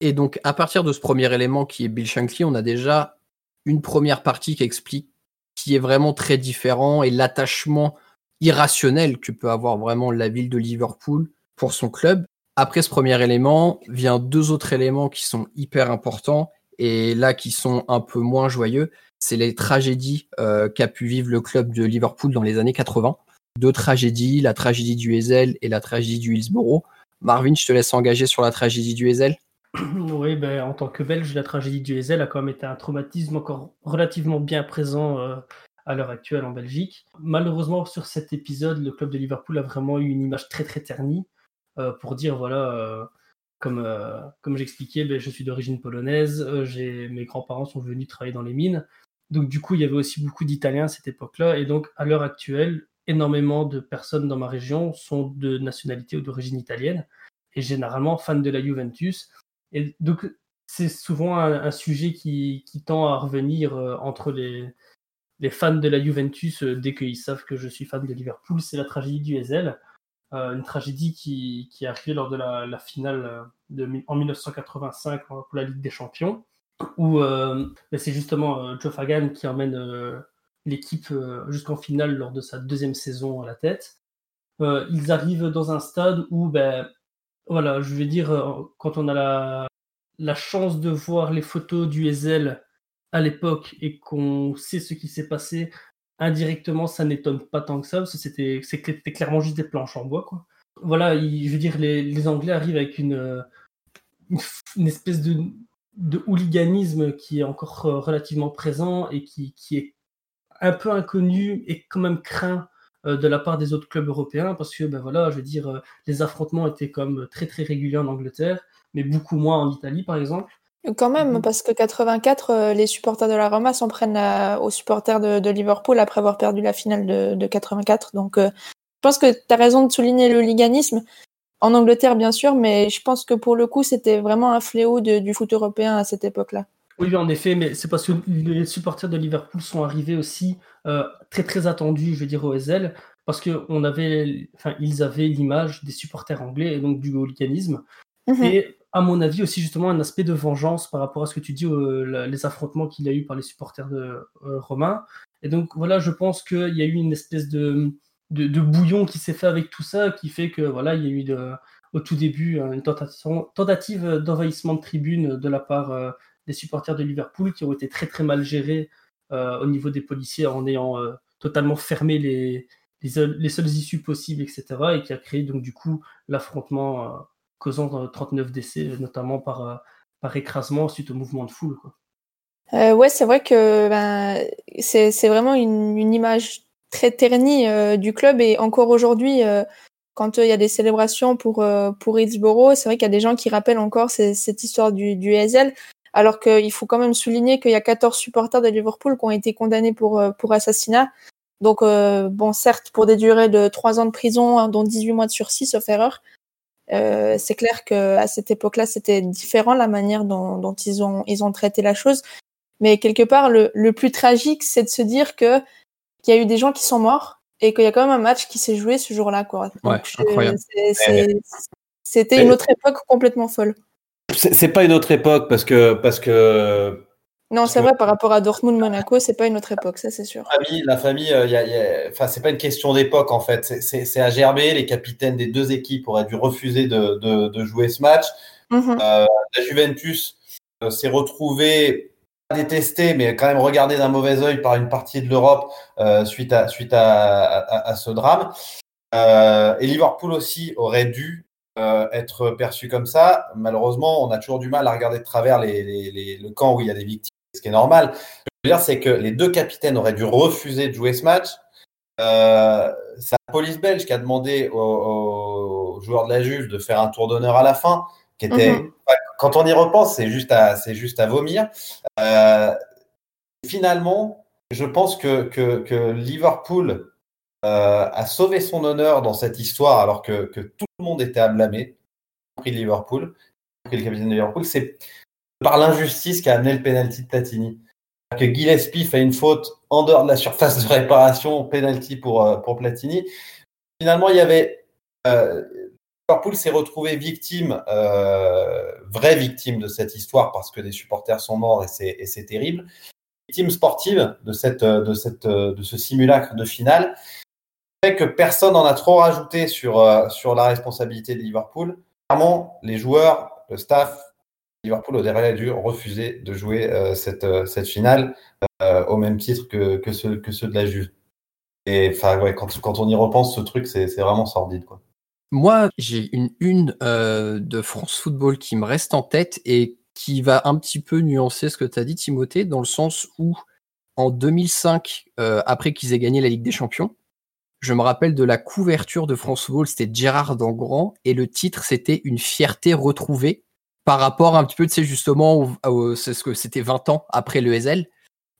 Et donc, à partir de ce premier élément qui est Bill Shankly, on a déjà une première partie qui explique qui est vraiment très différent et l'attachement irrationnel que peut avoir vraiment la ville de Liverpool pour son club. Après ce premier élément, vient deux autres éléments qui sont hyper importants et là qui sont un peu moins joyeux. C'est les tragédies euh, qu'a pu vivre le club de Liverpool dans les années 80. Deux tragédies, la tragédie du Hazel et la tragédie du Hillsborough. Marvin, je te laisse engager sur la tragédie du Hazel. Oui, ben, en tant que Belge, la tragédie du Hazel a quand même été un traumatisme encore relativement bien présent euh, à l'heure actuelle en Belgique. Malheureusement, sur cet épisode, le club de Liverpool a vraiment eu une image très très ternie euh, pour dire voilà, euh, comme, euh, comme j'expliquais, ben, je suis d'origine polonaise, mes grands-parents sont venus travailler dans les mines. Donc du coup, il y avait aussi beaucoup d'Italiens à cette époque-là. Et donc, à l'heure actuelle, énormément de personnes dans ma région sont de nationalité ou d'origine italienne et généralement fans de la Juventus. Et donc, c'est souvent un, sujet qui, tend à revenir entre les, les fans de la Juventus, euh, dès qu'ils savent que je suis fan de Liverpool, c'est la tragédie du Hazel. Euh, une tragédie qui, qui est arrivée lors de la, finale euh, en 1985 pour la Ligue des Champions. où c'est justement Joe Fagan qui emmène l'équipe jusqu'en finale lors de sa deuxième saison à la tête. ils arrivent dans un stade où, ben, voilà, je vais dire, quand on a la, la chance de voir les photos du Ezel à l'époque et qu'on sait ce qui s'est passé, indirectement, ça n'étonne pas tant que ça, parce que c'était, clairement juste des planches en bois. Voilà, je veux dire, les, Anglais arrivent avec une, une, espèce de, hooliganisme qui est encore euh, relativement présent et qui, qui est un peu inconnu et quand même craint euh, de la part des autres clubs européens parce que ben voilà je veux dire euh, les affrontements étaient comme très très réguliers en Angleterre mais beaucoup moins en Italie par exemple quand même, mhm. parce que 84, euh, les supporters de la Roma s'en prennent aux supporters de, Liverpool après avoir perdu la finale de, 84. Donc, euh, je pense que tu as raison de souligner le liganisme. En Angleterre, bien sûr, mais je pense que pour le coup, c'était vraiment un fléau du foot européen à cette époque-là. Oui, en effet, mais c'est parce que les supporters de Liverpool sont arrivés aussi euh, très très attendus, je veux dire, au SL, parce qu'on avait, enfin, ils avaient l'image des supporters anglais et donc du hooliganisme. Mhm. Et à mon avis, aussi justement un aspect de vengeance par rapport à ce que tu dis, euh, les affrontements qu'il y a eu par les supporters de euh, Romain. Et donc voilà, je pense qu'il y a eu une espèce de, de, bouillon qui s'est fait avec tout ça, qui fait que voilà, il y a eu au tout début une tentative, d'envahissement de tribune de la part des supporters de Liverpool qui ont été très très mal gérés au niveau des policiers en ayant totalement fermé les, les, seules issues possibles, etc. Et qui a créé donc du coup l'affrontement causant 39 décès, notamment par, euh, par écrasement suite au mouvement de foule. Quoi. Euh, ouais, c'est vrai que ben, c'est vraiment une, une, image très ternie euh, du club et encore aujourd'hui, euh, quand il y a des célébrations pour, pour Hillsborough, c'est vrai qu'il y a des gens qui rappellent encore cette histoire du, du Hazel, alors qu'il faut quand même souligner qu'il y a 14 supporters de Liverpool qui ont été condamnés pour, pour assassinat. Donc, bon, certes, pour des durées de 3 ans de prison, hein, dont 18 mois de sursis, sauf erreur, euh, c'est clair qu'à cette époque-là, c'était différent la manière dont, dont, ils, ont, ils ont traité la chose. Mais quelque part, le, le plus tragique, c'est de se dire que qu'il y a eu des gens qui sont morts et qu'il y a quand même un match qui s'est joué ce jour-là. Quoi. C'était une autre époque complètement folle. C'est pas une autre époque parce que parce que non, c'est vrai, par rapport à Dortmund-Monaco, c'est pas une autre époque, ça c'est sûr. La famille, la famille euh, y a, enfin, c'est pas une question d'époque en fait. C'est à gerber. Les capitaines des deux équipes auraient dû refuser de, de, de jouer ce match. Mm-hmm. euh, la Juventus euh, s'est retrouvée détestée, mais quand même regardée d'un mauvais œil par une partie de l'Europe euh, suite, à, suite à, à, à ce drame. Et Liverpool aussi aurait dû être perçu comme ça. Malheureusement, on a toujours du mal à regarder de travers les, les, les, le camp où il y a des victimes ce qui est normal. Ce que je veux dire, c'est que les deux capitaines auraient dû refuser de jouer ce match. Euh, c'est la police belge qui a demandé aux, joueurs de la Juve de faire un tour d'honneur à la fin, qui était, mhm. quand on y repense, c'est juste à, c'est juste à vomir. Euh, finalement, je pense que, que, que Liverpool euh, a sauvé son honneur dans cette histoire alors que, que tout le monde était à blâmer, y compris Liverpool, y compris le capitaine de Liverpool. C'est par l'injustice qui a amené le penalty de Platini. Que Gillespie fait une faute en dehors de la surface de réparation, penalty pour, euh, pour Platini. Finalement, il y avait. Euh, Liverpool s'est retrouvé victime, euh, vraie victime de cette histoire parce que des supporters sont morts et c'est terrible. Victime sportive de, cette, de, cette, de ce simulacre de finale. Fait que personne n'en a trop rajouté sur, sur la responsabilité de Liverpool. Clairement, les joueurs, le staff, Liverpool au a dû refuser de jouer euh, cette, euh, cette finale euh, au même titre que, que, ceux, que ceux de la Juve. Et ouais, quand, quand, on y repense, ce truc, c'est vraiment sordide. Quoi. Moi, j'ai une une de France Football qui me reste en tête et qui va un petit peu nuancer ce que tu as dit, Timothée, dans le sens où en 2005, après qu'ils aient gagné la Ligue des Champions, je me rappelle de la couverture de France Football, c'était Gérard Dangrand, et le titre, c'était Une fierté retrouvée par rapport un petit peu, tu sais, justement, c'est ce que c'était 20 ans après le SL.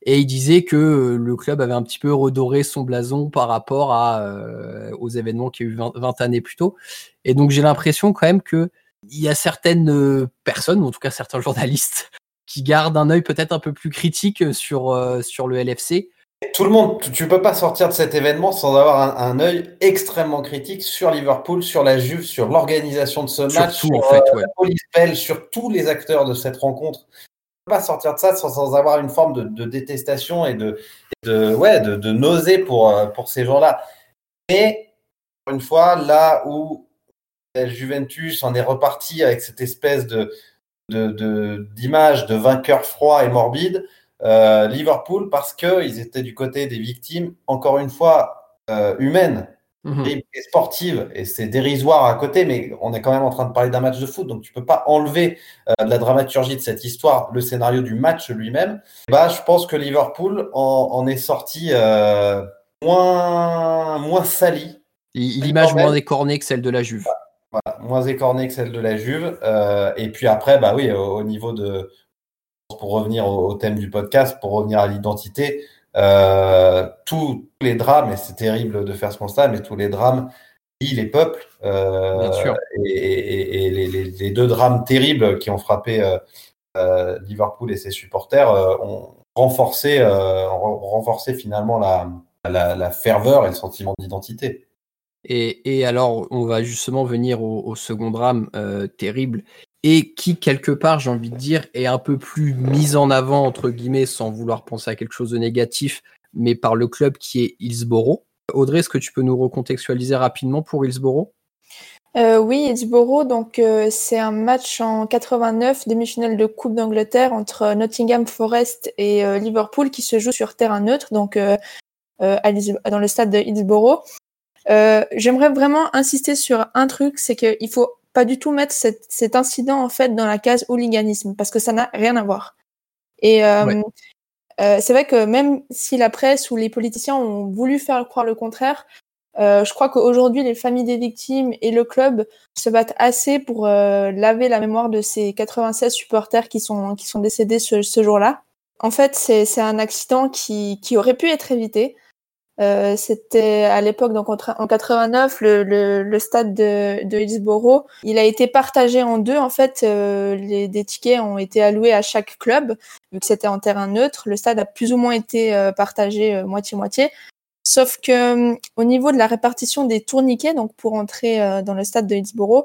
Et il disait que euh, le club avait un petit peu redoré son blason par rapport à, euh, aux événements qu'il y a eu 20, années plus tôt. Et donc j'ai l'impression quand même que il y a certaines euh, personnes, en tout cas certains journalistes, qui gardent un œil peut-être un peu plus critique sur, sur le LFC tout le monde, tu peux pas sortir de cet événement sans avoir un, un œil extrêmement critique sur Liverpool, sur la Juve, sur l'organisation de ce match, sur, en fait, euh, la police belge, sur tous les acteurs de cette rencontre. pas sortir de ça sans, avoir une forme de, détestation et de, de ouais, de, de, nausée pour, euh, pour ces gens-là. Mais, une fois, là où la Juventus en est reparti avec cette espèce de d'image de, vainqueur froid et morbide, euh, Liverpool, parce qu'ils étaient du côté des victimes, encore une fois, euh, humaines mhm. et, sportives. Et c'est dérisoire à côté, mais on est quand même en train de parler d'un match de foot, donc tu peux pas enlever euh, de la dramaturgie de cette histoire, le scénario du match lui-même. Bah, je pense que Liverpool en, est sorti moins, moins sali. L'image moins écornée que celle de la Juve. Voilà, moins écornée que celle de la Juve. et puis après, bah oui, au niveau de, pour revenir au, thème du podcast, pour revenir à l'identité, euh, tous les drames, et c'est terrible de faire ce constat, mais tous les drames lient les peuples. Euh, et, les, deux drames terribles qui ont frappé euh, Liverpool et ses supporters ont renforcé, renforcé finalement la, la, ferveur et le sentiment d'identité. Et, alors, on va justement venir au, au second drame terrible et qui, quelque part, j'ai envie de dire, est un peu plus mise en avant, entre guillemets, sans vouloir penser à quelque chose de négatif, mais par le club qui est Hillsborough. Audrey, est-ce que tu peux nous recontextualiser rapidement pour Hillsborough? Euh, oui, Hillsborough, donc euh, c'est un match en 89, demi-finale de Coupe d'Angleterre entre Nottingham Forest et euh, Liverpool qui se joue sur terrain neutre, donc dans le stade de Hillsborough. J'aimerais vraiment insister sur un truc, c'est qu'il faut pas du tout mettre cet, incident en fait dans la case hooliganisme parce que ça n'a rien à voir. Et euh, euh, c'est vrai que même si la presse ou les politiciens ont voulu faire croire le contraire, euh, je crois qu'aujourd'hui les familles des victimes et le club se battent assez pour laver la mémoire de ces 96 supporters qui sont qui sont décédés ce, ce jour-là. En fait, c'est un accident qui, qui aurait pu être évité. Euh, c'était à l'époque, donc en, 89, le, le, le, stade de, de, Hillsborough, il a été partagé en deux. En fait, euh, les, des tickets ont été alloués à chaque club, vu que c'était en terrain neutre. Le stade a plus ou moins été euh, partagé moitié-moitié. Sauf que au niveau de la répartition des tourniquets, donc pour entrer dans le stade de Hillsborough,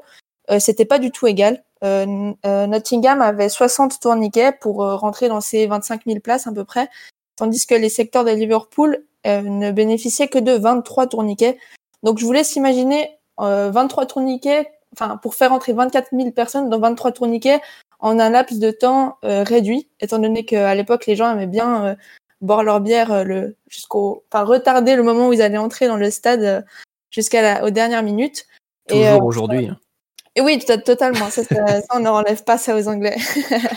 c'était pas du tout égal. Nottingham avait 60 tourniquets pour rentrer dans ces 25 000 places à peu près, tandis que les secteurs de Liverpool ne bénéficiait que de 23 tourniquets. Donc je vous laisse imaginer euh, 23 tourniquets, enfin pour faire entrer 24 000 personnes dans 23 tourniquets en un laps de temps euh, réduit, étant donné qu'à l'époque les gens aimaient bien euh, boire leur bière euh, le jusqu'au, enfin retarder le moment où ils allaient entrer dans le stade jusqu'à la aux dernières minutes. Toujours aujourd'hui. Hein. Et oui, totalement. Ça, ça, on ne relève pas ça aux Anglais.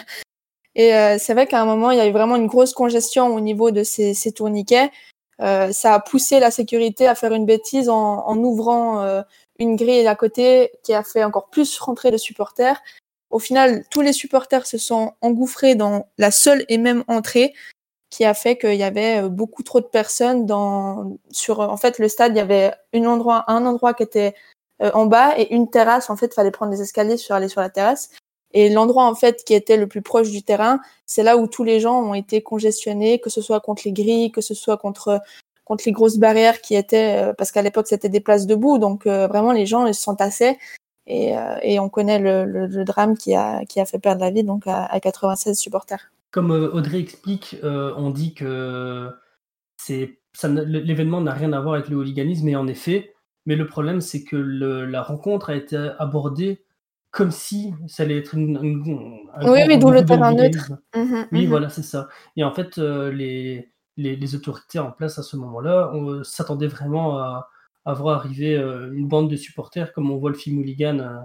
et c'est vrai qu'à un moment, il y a eu vraiment une grosse congestion au niveau de ces, ces tourniquets. Euh, ça a poussé la sécurité à faire une bêtise en, en ouvrant euh, une grille à côté qui a fait encore plus rentrer de supporters. Au final, tous les supporters se sont engouffrés dans la seule et même entrée qui a fait qu'il y avait euh, beaucoup trop de personnes dans sur en fait le stade il y avait endroit un endroit qui était en bas et une terrasse en fait fallait prendre des escaliers sur aller sur la terrasse et l'endroit en fait qui était le plus proche du terrain, c'est là où tous les gens ont été congestionnés, que ce soit contre les grilles, que ce soit contre contre les grosses barrières qui étaient euh, parce qu'à l'époque c'était des places debout, donc euh, vraiment les gens ils se s'entassaient et, euh, et on connaît le, le, drame qui a qui a fait perdre la vie donc à, à 96 supporters. Comme Audrey explique, on dit que c'est l'événement n'a rien à voir avec le hooliganisme et en effet, mais le problème c'est que la rencontre a été abordée comme si ça allait être une, oui, mais d'où le terrain neutre. Mmh oui, mmh voilà, c'est ça. Et en fait, euh, les, les, les, autorités en place à ce moment-là s'attendaient vraiment à, à, voir arriver euh, une bande de supporters, comme on voit le film Hooligan euh,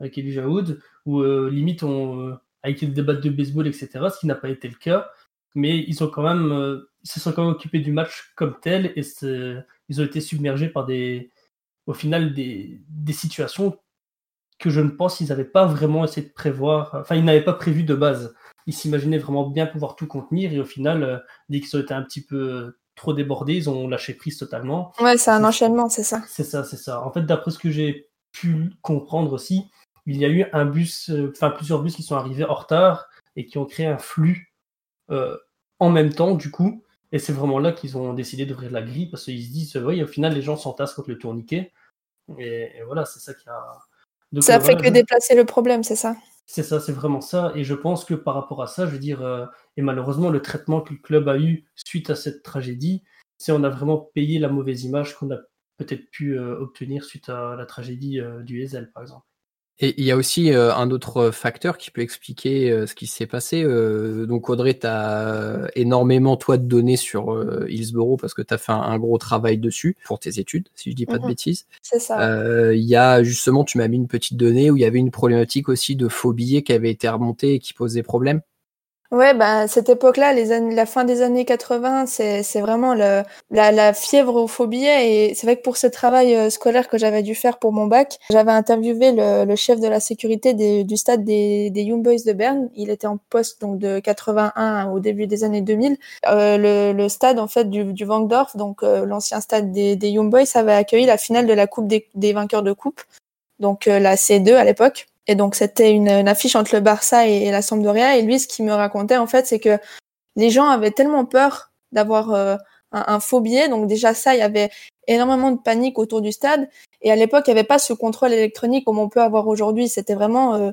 avec Elijah Wood, où limite on avec des débats de baseball, etc., ce qui n'a pas été le cas. Mais ils ont quand même, se sont quand même occupés du match comme tel, et ils ont été submergés par des, au final, des, des situations que je ne pense qu'ils n'avaient pas vraiment essayé de prévoir. Enfin, ils n'avaient pas prévu de base. Ils s'imaginaient vraiment bien pouvoir tout contenir et au final, euh, dès qu'ils ont été un petit peu euh, trop débordés, ils ont lâché prise totalement. Ouais, c'est un enchaînement, c'est ça. C'est ça, c'est ça. En fait, d'après ce que j'ai pu comprendre aussi, il y a eu un bus, euh, enfin plusieurs bus qui sont arrivés en retard et qui ont créé un flux en même temps, du coup. Et c'est vraiment là qu'ils ont décidé d'ouvrir la grille parce qu'ils se disent, oui, au final, les gens s'entassent contre le tourniquet. et voilà, c'est ça qui a, ça euh, fait que déplacer le problème, c'est ça? C'est ça, c'est vraiment ça. Et je pense que par rapport à ça, je veux dire, euh, et malheureusement, le traitement que le club a eu suite à cette tragédie, c'est on a vraiment payé la mauvaise image qu'on a peut-être pu euh, obtenir suite à la tragédie euh, du Ezel, par exemple. Et il y a aussi euh, un autre facteur qui peut expliquer euh, ce qui s'est passé. Euh, donc Audrey, tu as énormément toi de données sur euh, Hillsborough parce que tu as fait un, un gros travail dessus pour tes études, si je dis pas de Mhm. bêtises. C'est ça. Euh, Il y a justement, tu m'as mis une petite donnée où il y avait une problématique aussi de faux billets qui avait été remontée et qui posait problème. Ouais, bah, cette époque-là, la fin des années 80, c'est, vraiment le, la, la fièvre au faux. Et c'est vrai que pour ce travail euh, scolaire que j'avais dû faire pour mon bac, j'avais interviewé le, le chef de la sécurité des- du stade des, des Young Boys de Berne. Il était en poste donc de 81 au début des années 2000. Euh, le, le stade en fait du, du Vangdorf, donc euh, l'ancien stade des, des Young Boys, avait accueilli la finale de la Coupe des, des vainqueurs de coupe, donc euh, la C2 à l'époque. Et donc c'était une, affiche entre le Barça et, et la Sampdoria. Et lui, ce qu'il me racontait en fait, c'est que les gens avaient tellement peur d'avoir euh, un, un faux billet. Donc déjà ça, il y avait énormément de panique autour du stade. Et à l'époque, il n'y avait pas ce contrôle électronique comme on peut avoir aujourd'hui. C'était vraiment euh,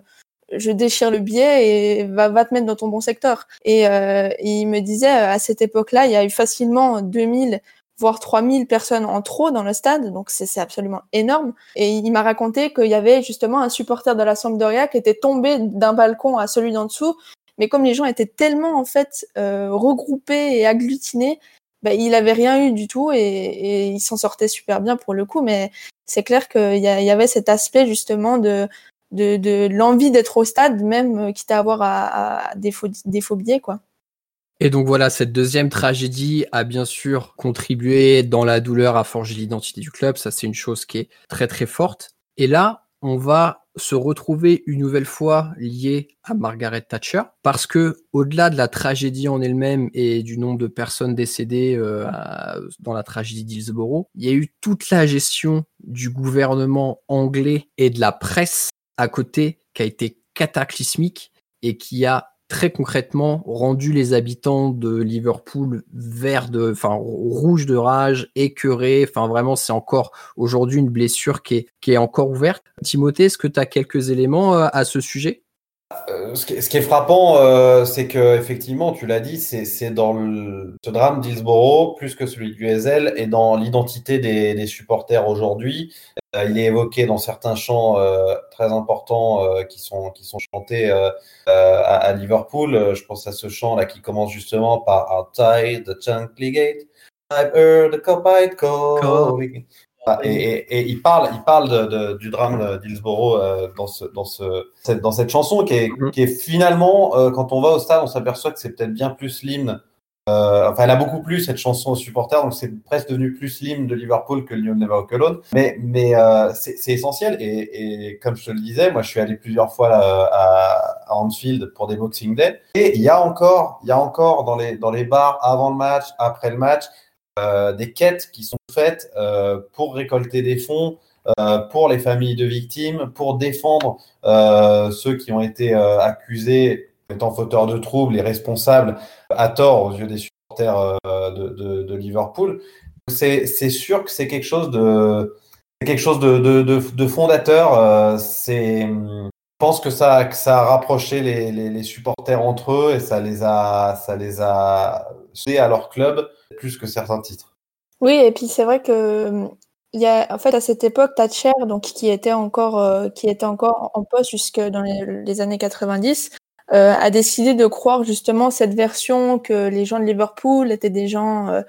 je déchire le billet et va, va te mettre dans ton bon secteur. Et euh, il me disait à cette époque-là, il y a eu facilement 2000 voire 3000 personnes en trop dans le stade, donc c'est absolument énorme. Et il m'a raconté qu'il y avait justement un supporter de la Sampdoria qui était tombé d'un balcon à celui d'en dessous, mais comme les gens étaient tellement en fait euh, regroupés et agglutinés, bah, il avait rien eu du tout et, et il s'en sortait super bien pour le coup. Mais c'est clair qu'il y, y avait cet aspect justement de de, de l'envie d'être au stade, même euh, quitte à avoir à, à des, faux, quoi. Et donc voilà, cette deuxième tragédie a bien sûr contribué dans la douleur à forger l'identité du club. Ça, c'est une chose qui est très très forte. Et là, on va se retrouver une nouvelle fois lié à Margaret Thatcher parce que au-delà de la tragédie en elle-même et du nombre de personnes décédées euh, dans la tragédie d'Hillsborough, il y a eu toute la gestion du gouvernement anglais et de la presse à côté qui a été cataclysmique et qui a très concrètement rendu les habitants de Liverpool verts de, enfin rouges de rage, écœurés. Enfin vraiment, c'est encore aujourd'hui une blessure qui est, qui est encore ouverte. Timothée, est-ce que tu as quelques éléments euh, à ce sujet? Euh, ce, qui est, frappant, euh, c'est que effectivement, tu l'as dit, c'est dans le, ce drame d'Hillsborough plus que celui du Hazel et dans l'identité des, supporters aujourd'hui. Euh, il est évoqué dans certains chants très importants qui sont qui sont chantés à, Liverpool. Je pense à ce chant là qui commence justement par the Gate. I've heard the copite calling. Et, et- et il parle, il parle de, de- du drame d'Hillsborough euh, dans, ce, dans, ce, cette, dans cette chanson qui est, Mhm. qui est finalement, euh, quand on va au stade, on s'aperçoit que c'est peut-être bien plus l'hymne. euh, enfin, elle a beaucoup plu cette chanson aux supporters, donc c'est presque devenu plus l'hymne de Liverpool que You'll Never Walk Alone. Mais, mais c'est essentiel. Et, et comme je te le disais, moi, je suis allé plusieurs fois à, à Anfield pour des Boxing Day. Et il y a encore, il y a encore dans les, dans les bars avant le match, après le match, des quêtes qui sont faites euh, pour récolter des fonds euh, pour les familles de victimes, pour défendre euh, ceux qui ont été euh, accusés étant fauteurs de troubles et responsables à tort aux yeux des supporters euh, de, Liverpool. C'est sûr que c'est quelque chose de quelque chose de, de, fondateur. Euh, c'est je pense que ça, que ça a rapproché les, les, supporters entre eux et ça les a, ça les a à leur club plus que certains titres. Oui, et puis c'est vrai que il y a en fait à cette époque Thatcher donc qui était encore euh, qui était encore en poste jusque dans les, les années 90 euh, a décidé de croire justement cette version que les gens de Liverpool étaient des gens euh,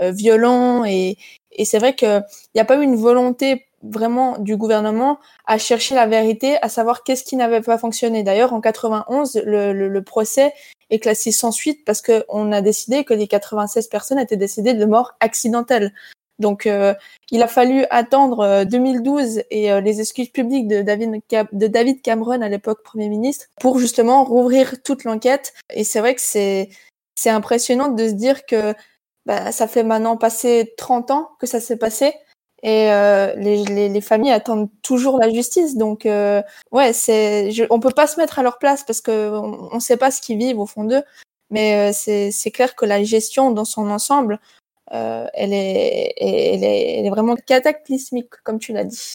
euh, violents et et c'est vrai que il n'y a pas eu une volonté vraiment du gouvernement à chercher la vérité, à savoir qu'est-ce qui n'avait pas fonctionné. D'ailleurs, en 91, le, le, le procès est classé sans suite parce que on a décidé que les 96 personnes étaient décédées de mort accidentelle. Donc, euh, il a fallu attendre euh, 2012 et euh, les excuses publiques de David, de David Cameron, à l'époque Premier ministre, pour justement rouvrir toute l'enquête. Et c'est vrai que c'est c'est impressionnant de se dire que bah, ça fait maintenant passer 30 ans que ça s'est passé et euh, les, les, les, familles attendent toujours la justice. Donc, euh, ouais, c'est, je, on peut pas se mettre à leur place parce que on, on sait pas ce qu'ils vivent au fond d'eux. Mais euh, c'est, c'est clair que la gestion dans son ensemble, euh, elle est, elle est, elle est vraiment cataclysmique, comme tu l'as dit.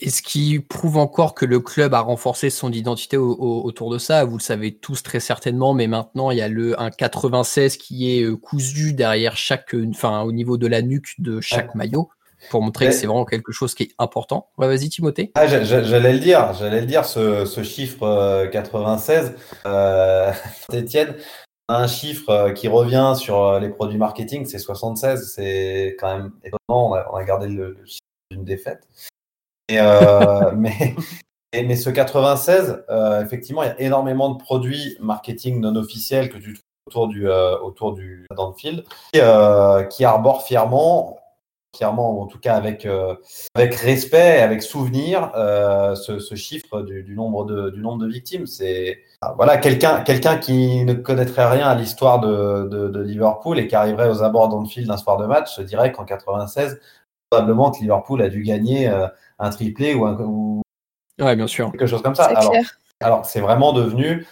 Et ce qui prouve encore que le club a renforcé son identité autour de ça, vous le savez tous très certainement, mais maintenant il y a le un 96 qui est euh, cousu derrière chaque, enfin au niveau de la nuque de chaque maillot pour montrer que c'est vraiment quelque chose qui est important. Ouais, vas-y Timothée. Ah, j'allais le dire, j'allais le dire, ce, ce chiffre 96, euh, Étienne, euh, un chiffre euh, qui revient sur les produits marketing, c'est 76, c'est quand même étonnant, on a, gardé le, chiffre d'une défaite. Et, euh, mais, mais ce 96, euh, effectivement, il y a énormément de produits marketing non officiels que tu trouves autour du, euh, autour du Danfield qui, qui arborent fièrement fièrement, ou en tout cas avec, euh, avec respect, avec souvenir, euh, ce, ce, chiffre du, du, nombre de, du nombre de victimes. C'est voilà quelqu'un quelqu'un qui ne connaîtrait rien à l'histoire de, de, de, Liverpool et qui arriverait aux abords d'Anfield d'un soir de match, se dirait qu'en 96, probablement que Liverpool a dû gagner euh, un triplé ou, un, ou ouais, bien sûr. quelque chose comme ça. Alors, alors c'est vraiment devenu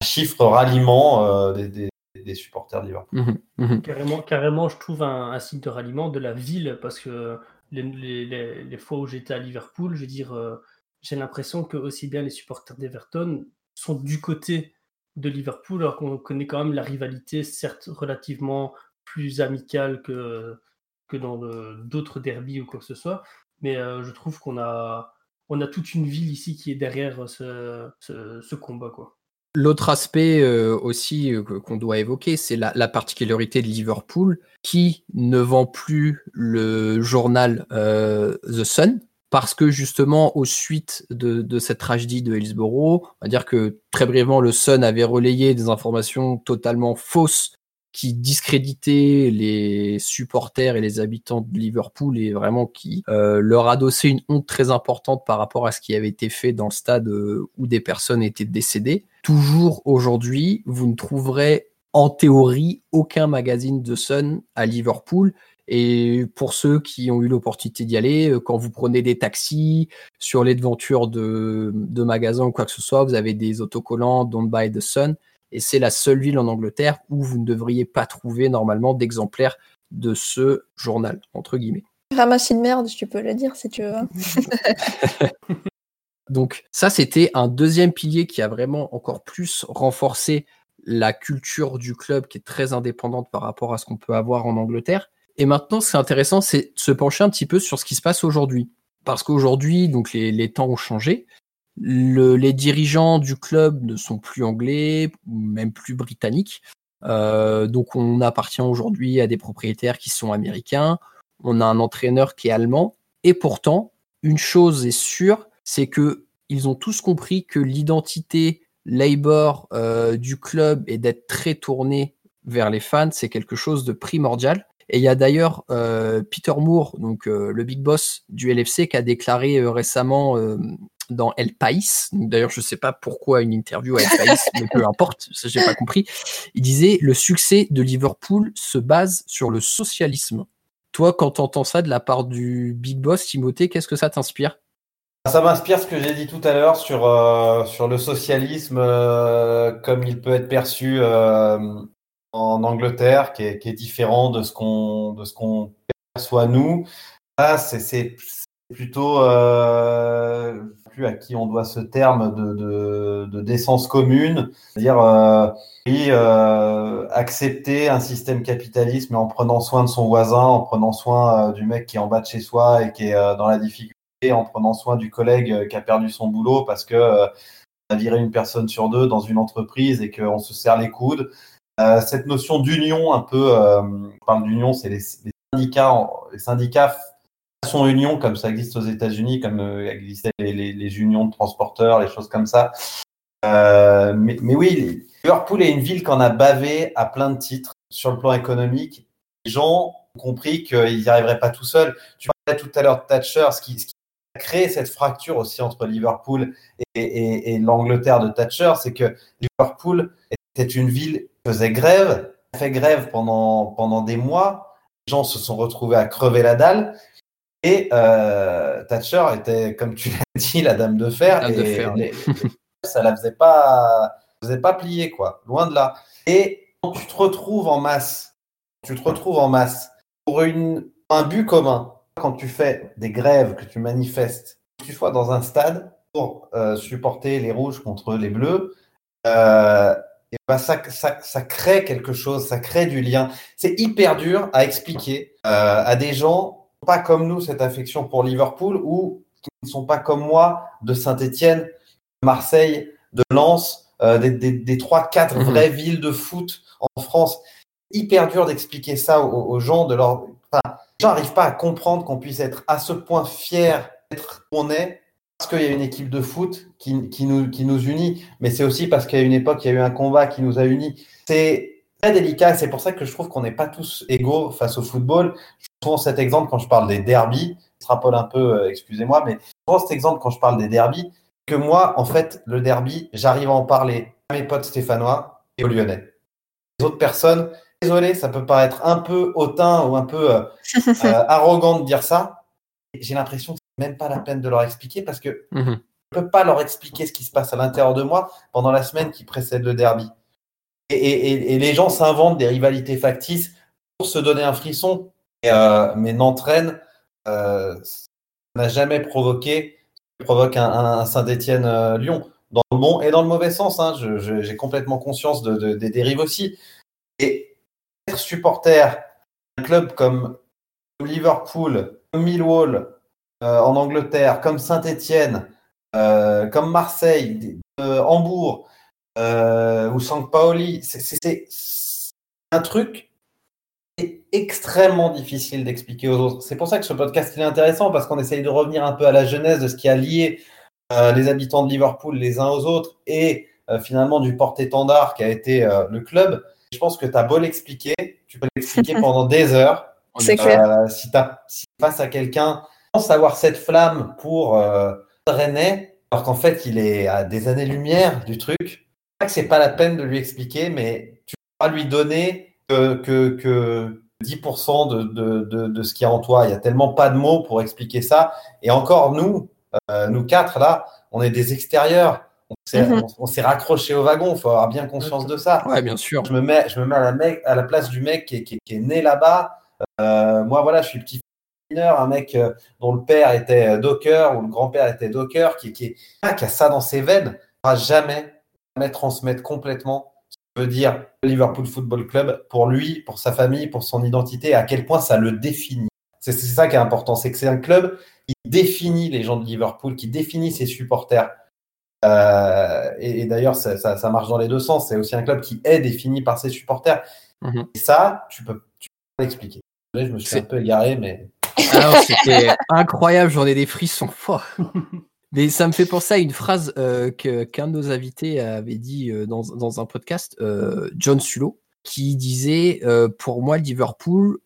un chiffre ralliement des, des des supporters de Liverpool. Mhm, mhm. Carrément, carrément, je trouve un, signe de ralliement de la ville parce que les, les, les, fois où j'étais à Liverpool, je veux dire, euh, j'ai l'impression que aussi bien les supporters d'Everton sont du côté de Liverpool, alors qu'on connaît quand même la rivalité, certes relativement plus amicale que, que dans d'autres derbies ou quoi que ce soit. Mais euh, je trouve qu'on a, on a toute une ville ici qui est derrière ce, ce, ce combat. Quoi. L'autre aspect euh, aussi euh, qu'on doit évoquer, c'est la, la, particularité de Liverpool qui ne vend plus le journal euh, The Sun parce que justement, au suite de, de, cette tragédie de Hillsborough, on va dire que très brièvement, le Sun avait relayé des informations totalement fausses qui discréditait les supporters et les habitants de Liverpool et vraiment qui euh, leur adossait une honte très importante par rapport à ce qui avait été fait dans le stade euh, où des personnes étaient décédées. Toujours aujourd'hui, vous ne trouverez en théorie aucun magazine de Sun à Liverpool. Et pour ceux qui ont eu l'opportunité d'y aller, euh, quand vous prenez des taxis sur les devantures de, de magasins ou quoi que ce soit, vous avez des autocollants Don't Buy the Sun et c'est la seule ville en Angleterre où vous ne devriez pas trouver normalement d'exemplaires de ce journal, entre guillemets. Ramasser de merde, tu peux le dire si tu veux. Donc ça, c'était un deuxième pilier qui a vraiment encore plus renforcé la culture du club qui est très indépendante par rapport à ce qu'on peut avoir en Angleterre. Et maintenant, ce qui est intéressant, c'est de se pencher un petit peu sur ce qui se passe aujourd'hui. Parce qu'aujourd'hui, donc les, les, temps ont changé. Le, les dirigeants du club ne sont plus anglais, même plus britanniques. Euh, donc on appartient aujourd'hui à des propriétaires qui sont américains. On a un entraîneur qui est allemand. Et pourtant, une chose est sûre, c'est que ils ont tous compris que l'identité Labour euh, du club et d'être très tourné vers les fans, c'est quelque chose de primordial. Et il y a d'ailleurs euh, Peter Moore, donc le big boss du LFC, qui a déclaré récemment dans El País. D'ailleurs, je ne sais pas pourquoi une interview à El País, mais peu importe, j'ai pas compris. Il disait le succès de Liverpool se base sur le socialisme. Toi, quand tu entends ça de la part du big boss Timothée, qu'est-ce que ça t'inspire? Ça m'inspire ce que j'ai dit tout à l'heure sur, euh, sur le socialisme, euh, comme il peut être perçu euh, en Angleterre, qui est, qui est, différent de ce qu'on de ce qu'on perçoit nous. Là, c'est plutôt euh, plus à qui on doit ce terme de, de, décence commune, c'est-à-dire euh, euh, accepter un système capitaliste, mais en prenant soin de son voisin, en prenant soin du mec qui est en bas de chez soi et qui est dans la difficulté, en prenant soin du collègue qui a perdu son boulot parce que on a viré une personne sur deux dans une entreprise et qu'on se serre les coudes. cette notion d'union, un peu, on parle d'union, c'est les syndicats, les syndicats son union, comme ça existe aux États-Unis, comme euh, existaient les, unions de transporteurs, les choses comme ça. Euh, mais, oui, Liverpool est une ville qu'on a bavé à plein de titres sur le plan économique. Les gens ont compris qu'ils n'y arriveraient pas tout seuls. Tu parlais tout à l'heure de Thatcher, ce qui, a créé cette fracture aussi entre Liverpool et l'Angleterre de Thatcher, c'est que Liverpool était une ville qui faisait grève, fait grève pendant, pendant des mois. Les gens se sont retrouvés à crever la dalle. Et euh, Thatcher était, comme tu l'as dit, la dame de fer. Dame et de fer. Les, ça la faisait pas, faisait pas plier, quoi. Loin de là. Et quand tu te retrouves en masse, tu te retrouves en masse pour une, un but commun. Quand tu fais des grèves, que tu manifestes, que tu sois dans un stade pour euh, supporter les rouges contre les bleus, euh, et ben ça, ça, ça, crée quelque chose, ça crée du lien. C'est hyper dur à expliquer euh, à des gens pas comme nous cette affection pour Liverpool ou qui ne sont pas comme moi de Saint-Étienne, Marseille, de Lens, euh, des, des, des, trois, quatre mmh. vraies villes de foot en France. Hyper dur d'expliquer ça aux, aux, gens. De leur, enfin, les gens n'arrivent pas à comprendre qu'on puisse être à ce point fier d'être où on est parce qu'il y a une équipe de foot qui, qui, nous, qui nous unit, mais c'est aussi parce qu'il y a une époque, il y a eu un combat qui nous a unis. C'est très délicat, c'est pour ça que je trouve qu'on n'est pas tous égaux face au football. Je prends cet exemple quand je parle des derbies, je rappelle un peu, euh, excusez-moi, mais je prends cet exemple quand je parle des derbies, que moi, en fait, le derby, j'arrive à en parler à mes potes stéphanois et aux lyonnais. Les autres personnes, désolé, ça peut paraître un peu hautain ou un peu euh, euh, arrogant de dire ça. J'ai l'impression que c'est même pas la peine de leur expliquer parce que Mhm. je ne peux pas leur expliquer ce qui se passe à l'intérieur de moi pendant la semaine qui précède le derby. Et, les gens s'inventent des rivalités factices pour se donner un frisson, euh, mais n'entraîne, euh, n'a jamais provoqué, provoque un, Saint-Étienne-Lyon, dans le bon et dans le mauvais sens. hein. J'ai complètement conscience de- de- des dérives aussi. Et être supporter d'un club comme Liverpool, comme Millwall euh, en Angleterre, comme Saint-Étienne, euh, comme Marseille, euh, Hambourg euh, ou Saint-Pauli, c'est- un truc qui est extrêmement difficile d'expliquer aux autres. C'est pour ça que ce podcast il est intéressant parce qu'on essaye de revenir un peu à la genèse de ce qui a lié euh, les habitants de Liverpool les uns aux autres et euh, finalement du porte-étendard qui a été euh, le club. Je pense que tu as beau l'expliquer, tu peux l'expliquer pendant des heures. C'est clair. Si, t'as- si face à quelqu'un pense avoir cette flamme pour Rennais, alors qu'en fait il est à des années-lumière du truc, que c'est pas la peine de lui expliquer, mais tu peux pas lui donner que, que, que 10% de, de, de, de ce qu'il y a en toi. Il y a tellement pas de mots pour expliquer ça. Et encore nous, euh, nous quatre là, on est des extérieurs. On s'est Mhm. raccroché au wagon, il faut avoir bien conscience de ça. Ouais, bien sûr. Je me mets, je me mets à, la mec, à la place du mec qui est, qui est- qui est né là-bas. Euh, moi, voilà, je suis petit mineur, un mec euh, dont le père était docker ou le grand-père était docker, qui, qui, ah, qui a ça dans ses veines, ne pourra jamais, jamais transmettre complètement ce que veut dire Liverpool Football Club pour lui, pour sa famille, pour son identité, à quel point ça le définit. C'est ça qui est important, c'est que c'est un club qui définit les gens de Liverpool, qui définit ses supporters. Euh, et, et d'ailleurs, ça, ça- ça marche dans les deux sens. C'est aussi un club qui est défini par ses supporters. Mhm. Et ça, tu peux, tu peux pas l'expliquer. Je me suis un peu égaré, mais Alors, c'était incroyable, j'en ai des frissons. Mais ça me fait penser à une phrase euh, que- qu'un de nos invités avait dit euh, dans, dans un podcast, euh, John Sulo, qui disait Pour moi, Liverpool,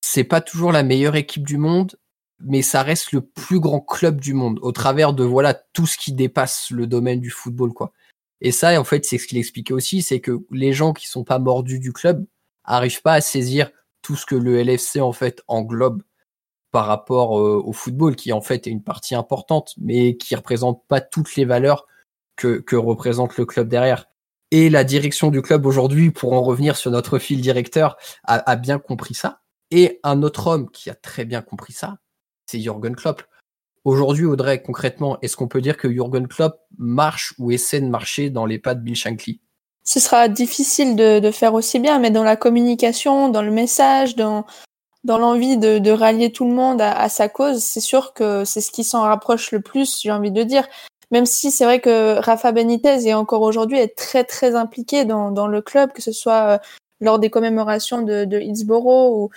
c'est pas toujours la meilleure équipe du monde, mais ça reste le plus grand club du monde, au travers de voilà tout ce qui dépasse le domaine du football. quoi. Et ça, en fait, c'est ce qu'il expliquait aussi c'est que les gens qui sont pas mordus du club arrivent pas à saisir tout ce que le LFC en fait englobe par rapport euh, au football, qui en fait est une partie importante, mais qui représente pas toutes les valeurs que, représente le club derrière. Et la direction du club aujourd'hui, pour en revenir sur notre fil directeur, a, bien compris ça. Et un autre homme qui a très bien compris ça, c'est Jürgen Klopp. Aujourd'hui, Audrey, concrètement, est-ce qu'on peut dire que Jürgen Klopp marche ou essaie de marcher dans les pas de Bill Shankly? Ce sera difficile de faire aussi bien, mais dans la communication, dans le message, dans, dans l'envie de, de rallier tout le monde à, à sa cause, c'est sûr que c'est ce qui s'en rapproche le plus, j'ai envie de dire. Même si c'est vrai que Rafa Benitez est encore aujourd'hui est très très impliqué dans, dans le club, que ce soit euh, lors des commémorations de, de Hillsborough ou,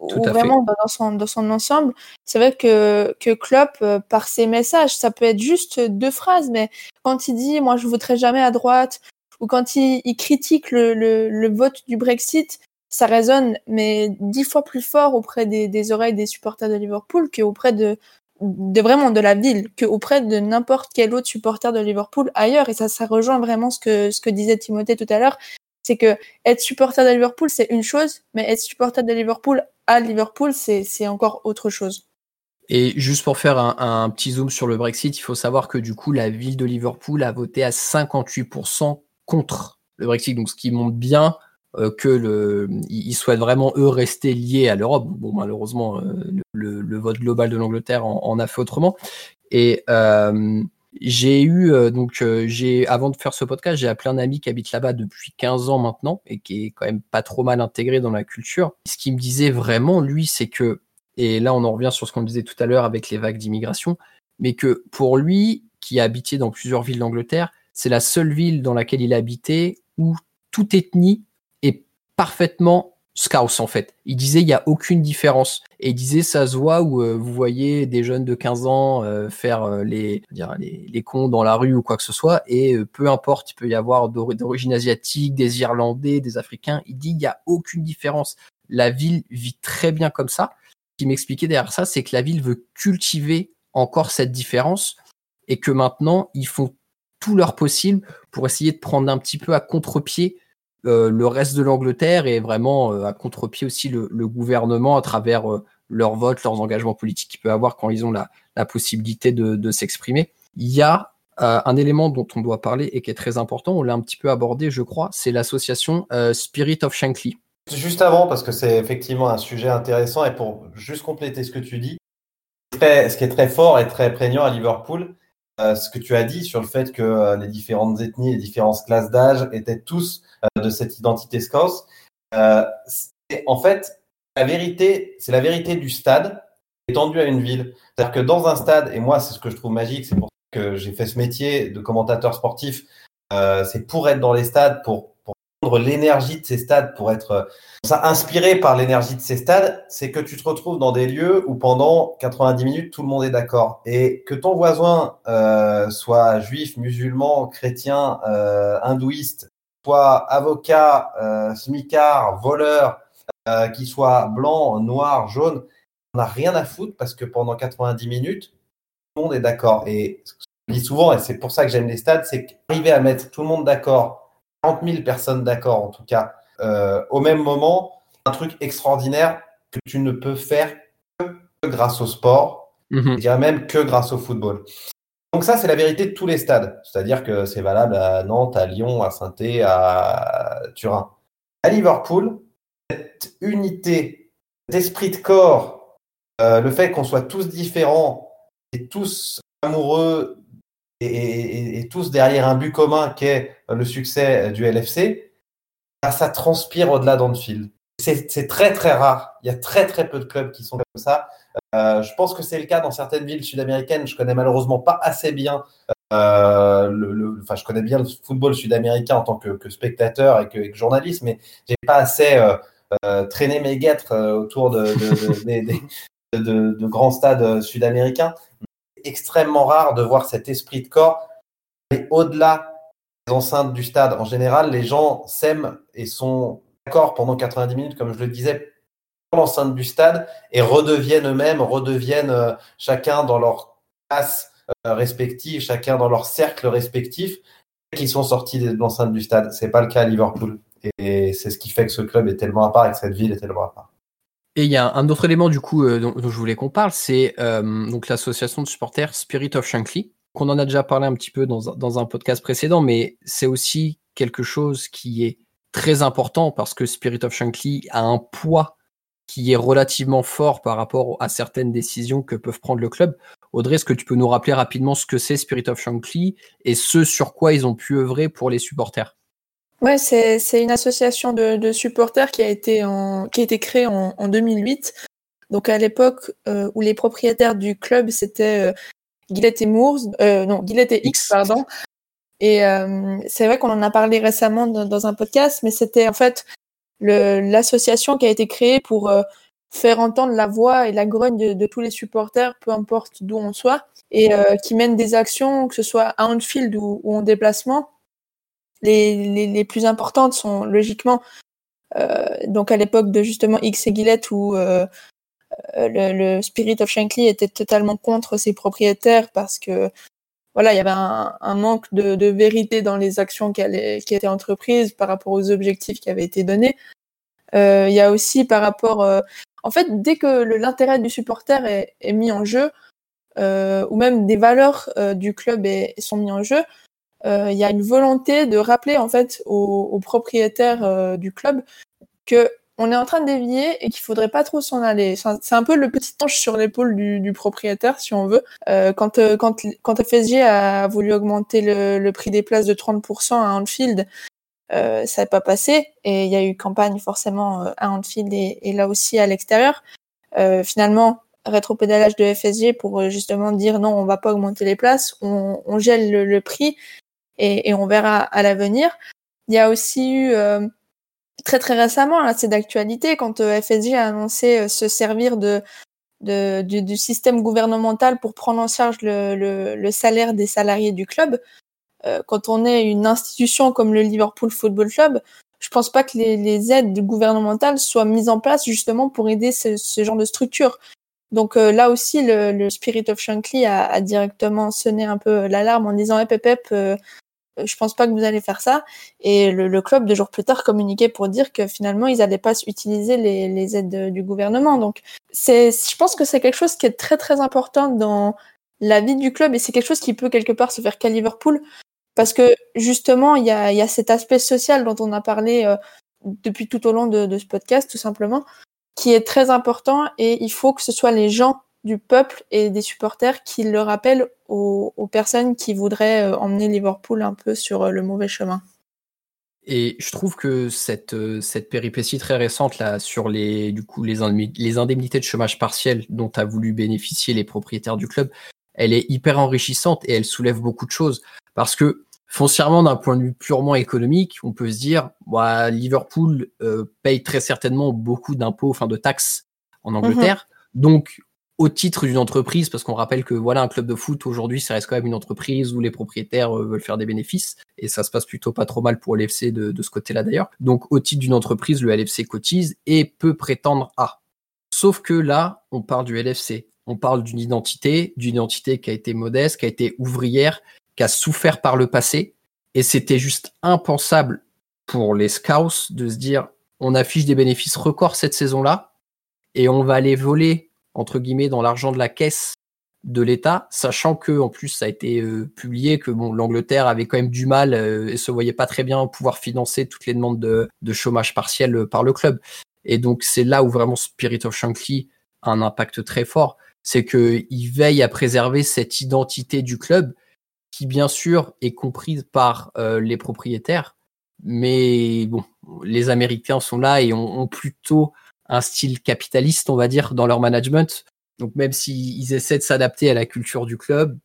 ou fait. vraiment dans son, dans son ensemble. C'est vrai que, que Klopp, euh, par ses messages, ça peut être juste deux phrases, mais quand il dit « moi je voterai jamais à droite », ou quand il, il critique le, le, le vote du Brexit, ça résonne mais dix fois plus fort auprès des, oreilles des supporters de Liverpool qu'auprès de, de vraiment de la ville, qu'auprès de n'importe quel autre supporter de Liverpool ailleurs. Et ça, ça rejoint vraiment ce que, ce que disait Timothée tout à l'heure. C'est que être supporter de Liverpool, c'est une chose, mais être supporter de Liverpool à Liverpool, c'est, encore autre chose. Et juste pour faire un petit zoom sur le Brexit, il faut savoir que du coup, la ville de Liverpool a voté à 58% contre le Brexit, donc ce qui montre bien euh, que le, ils souhaitent vraiment eux rester liés à l'Europe. Bon, malheureusement, euh, le, vote global de l'Angleterre en, en, a fait autrement. Et euh, j'ai eu euh, donc j'ai avant de faire ce podcast, j'ai appelé un ami qui habite là-bas depuis 15 ans maintenant et qui est quand même pas trop mal intégré dans la culture. Ce qu'il me disait vraiment lui, c'est que et là on en revient sur ce qu'on disait tout à l'heure avec les vagues d'immigration, mais que pour lui qui a habité dans plusieurs villes d'Angleterre, c'est la seule ville dans laquelle il a habité où toute ethnie parfaitement Scouse en fait. Il disait il y a aucune différence et il disait ça se voit où euh, vous voyez des jeunes de 15 ans euh, faire euh, les, dire, les, les cons dans la rue ou quoi que ce soit et peu importe il peut y avoir d'origine asiatique, des Irlandais, des Africains. Il dit il y a aucune différence. La ville vit très bien comme ça. Ce qui m'expliquait derrière ça, c'est que la ville veut cultiver encore cette différence et que maintenant ils font tout leur possible pour essayer de prendre un petit peu à contre-pied euh, le reste de l'Angleterre et vraiment euh, à contre-pied aussi le, gouvernement à travers euh, leurs votes, leurs engagements politiques qu'ils peuvent avoir quand ils ont la, possibilité de, s'exprimer. Il y a un élément dont on doit parler et qui est très important, on l'a un petit peu abordé, je crois, c'est l'association Spirit of Shankly. Juste avant, parce que c'est effectivement un sujet intéressant, et pour juste compléter ce que tu dis, ce qui est très fort et très prégnant à Liverpool, euh, ce que tu as dit sur le fait que euh, les différentes ethnies, les différentes classes d'âge étaient tous euh, de cette identité scouse. en fait, la vérité, c'est la vérité du stade étendue à une ville. C'est-à-dire que dans un stade, et moi, c'est ce que je trouve magique, c'est pour ça que j'ai fait ce métier de commentateur sportif, c'est pour être dans les stades, pour l'énergie de ces stades pour être euh, inspiré par l'énergie de ces stades, c'est que tu te retrouves dans des lieux où pendant 90 minutes, tout le monde est d'accord. Et que ton voisin euh, soit juif, musulman, chrétien, euh, hindouiste, soit avocat, smicard, voleur, qu'il soit blanc, noir, jaune, on n'a rien à foutre parce que pendant 90 minutes, tout le monde est d'accord. Et ce que je dis souvent, et c'est pour ça que j'aime les stades, c'est qu'arriver à mettre tout le monde d'accord 40 000 personnes d'accord, en tout cas, euh, au même moment, un truc extraordinaire que tu ne peux faire que grâce au sport, mhm. je dirais même que grâce au football. Donc ça, c'est la vérité de tous les stades. C'est-à-dire que c'est valable à Nantes, à Lyon, à saint à Turin. À Liverpool, cette unité d'esprit de corps, euh, le fait qu'on soit tous différents et tous amoureux et, tous derrière un but commun qui est le succès du LFC, ça transpire au-delà d'Anfield. C'est très très rare. Il y a très très peu de clubs qui sont comme ça. Euh, je pense que c'est le cas dans certaines villes sud-américaines. Je connais malheureusement pas assez bien. Euh, le, enfin, je connais bien le football sud-américain en tant que, spectateur et que, journaliste, mais j'ai pas assez euh, traîné mes guêtres autour de grands stades sud-américains extrêmement rare de voir cet esprit de corps aller au-delà des enceintes du stade. En général, les gens s'aiment et sont d'accord pendant 90 minutes, comme je le disais, dans l'enceinte du stade et redeviennent eux-mêmes, redeviennent euh, chacun dans leur classe euh, respective, chacun dans leur cercle respectif, qui sont sortis de l'enceinte du stade. C'est pas le cas à Liverpool. Et c'est ce qui fait que ce club est tellement à part et que cette ville est tellement à part. Et il y a un autre élément du coup euh, dont, je voulais qu'on parle, c'est euh, donc l'association de supporters Spirit of Shankly, qu'on en a déjà parlé un petit peu dans, un podcast précédent, mais c'est aussi quelque chose qui est très important parce que Spirit of Shankly a un poids qui est relativement fort par rapport à certaines décisions que peuvent prendre le club. Audrey, est-ce que tu peux nous rappeler rapidement ce que c'est Spirit of Shankly et ce sur quoi ils ont pu œuvrer pour les supporters? Ouais, c'est, c'est une association de, de, supporters qui a été, en, qui a été créée en, en 2008. Donc à l'époque euh, où les propriétaires du club c'était euh, Gillette et Moores, euh, non Gillette et X, pardon. Et euh, c'est vrai qu'on en a parlé récemment dans, dans un podcast, mais c'était en fait le, l'association qui a été créée pour euh, faire entendre la voix et la grogne de, de, tous les supporters, peu importe d'où on soit, et euh, qui mène des actions, que ce soit à Anfield ou, ou en déplacement, les, plus importantes sont logiquement euh, donc à l'époque de justement X et Gillette où euh, euh, le, Spirit of Shankly était totalement contre ses propriétaires parce que voilà, il y avait un, manque de, vérité dans les actions qui, allaient, qui étaient entreprises par rapport aux objectifs qui avaient été donnés. Euh, il y a aussi par rapport, en fait, dès que l'intérêt du supporter est, mis en jeu, ou même des valeurs du club est, sont mis en jeu, euh, il y a une volonté de rappeler en fait aux, propriétaires euh, du club que on est en train de dévier et qu'il faudrait pas trop s'en aller. C'est un peu le petit ange sur l'épaule du, propriétaire, si on veut. Euh, quand, euh, quand, quand FSG a voulu augmenter le, prix des places de 30% à Anfield, euh, ça n'a pas passé et il y a eu campagne forcément euh, à Anfield et, et là aussi à l'extérieur. Euh, finalement, rétropédalage de FSG pour justement dire non, on va pas augmenter les places, on, on gèle le, prix et, et, on verra à l'avenir. Il y a aussi eu très très récemment, là c'est d'actualité, quand euh, FSG a annoncé euh, se servir de, de du, du, système gouvernemental pour prendre en charge le, le, le salaire des salariés du club. Euh, quand on est une institution comme le Liverpool Football Club, je pense pas que les, les aides gouvernementales soient mises en place justement pour aider ce, ce genre de structure. Donc euh, là aussi, le, le, Spirit of Shankly a, a, directement sonné un peu l'alarme en disant hey, Pep, je pense pas que vous allez faire ça. Et le, club, deux jours plus tard, communiquait pour dire que finalement, ils n'allaient pas utiliser les, aides du gouvernement. Donc, c'est, je pense que c'est quelque chose qui est très très important dans la vie du club et c'est quelque chose qui peut quelque part se faire qu'à Liverpool parce que justement, il y a, y a, cet aspect social dont on a parlé euh, depuis tout au long de, de ce podcast, tout simplement, qui est très important et il faut que ce soit les gens du peuple et des supporters qui le rappellent aux, personnes qui voudraient euh, emmener Liverpool un peu sur euh, le mauvais chemin. Et je trouve que cette, euh, cette péripétie très récente là sur les du coup les, les indemnités de chômage partiel dont a voulu bénéficier les propriétaires du club, elle est hyper enrichissante et elle soulève beaucoup de choses parce que foncièrement d'un point de vue purement économique, on peut se dire bah, Liverpool paye très certainement beaucoup d'impôts, enfin de taxes en Angleterre. Mhm. Donc au titre d'une entreprise, parce qu'on rappelle que voilà, un club de foot aujourd'hui, ça reste quand même une entreprise où les propriétaires euh, veulent faire des bénéfices, et ça se passe plutôt pas trop mal pour l'FC de, ce côté-là d'ailleurs. Donc au titre d'une entreprise, le LFC cotise et peut prétendre à. Sauf que là, on parle du LFC, on parle d'une identité, d'une identité qui a été modeste, qui a été ouvrière, qui a souffert par le passé, et c'était juste impensable pour les scouts de se dire on affiche des bénéfices records cette saison-là, et on va aller voler entre guillemets dans l'argent de la caisse de l'État, sachant que en plus ça a été euh, publié que bon l'Angleterre avait quand même du mal euh, et se voyait pas très bien pouvoir financer toutes les demandes de, chômage partiel euh, par le club. Et donc c'est là où vraiment Spirit of Shankly a un impact très fort, c'est que il veille à préserver cette identité du club qui bien sûr est comprise par les propriétaires, mais bon les Américains sont là et ont plutôt un style capitaliste, on va dire, dans leur management. Donc même s'ils essaient de s'adapter à la culture du club,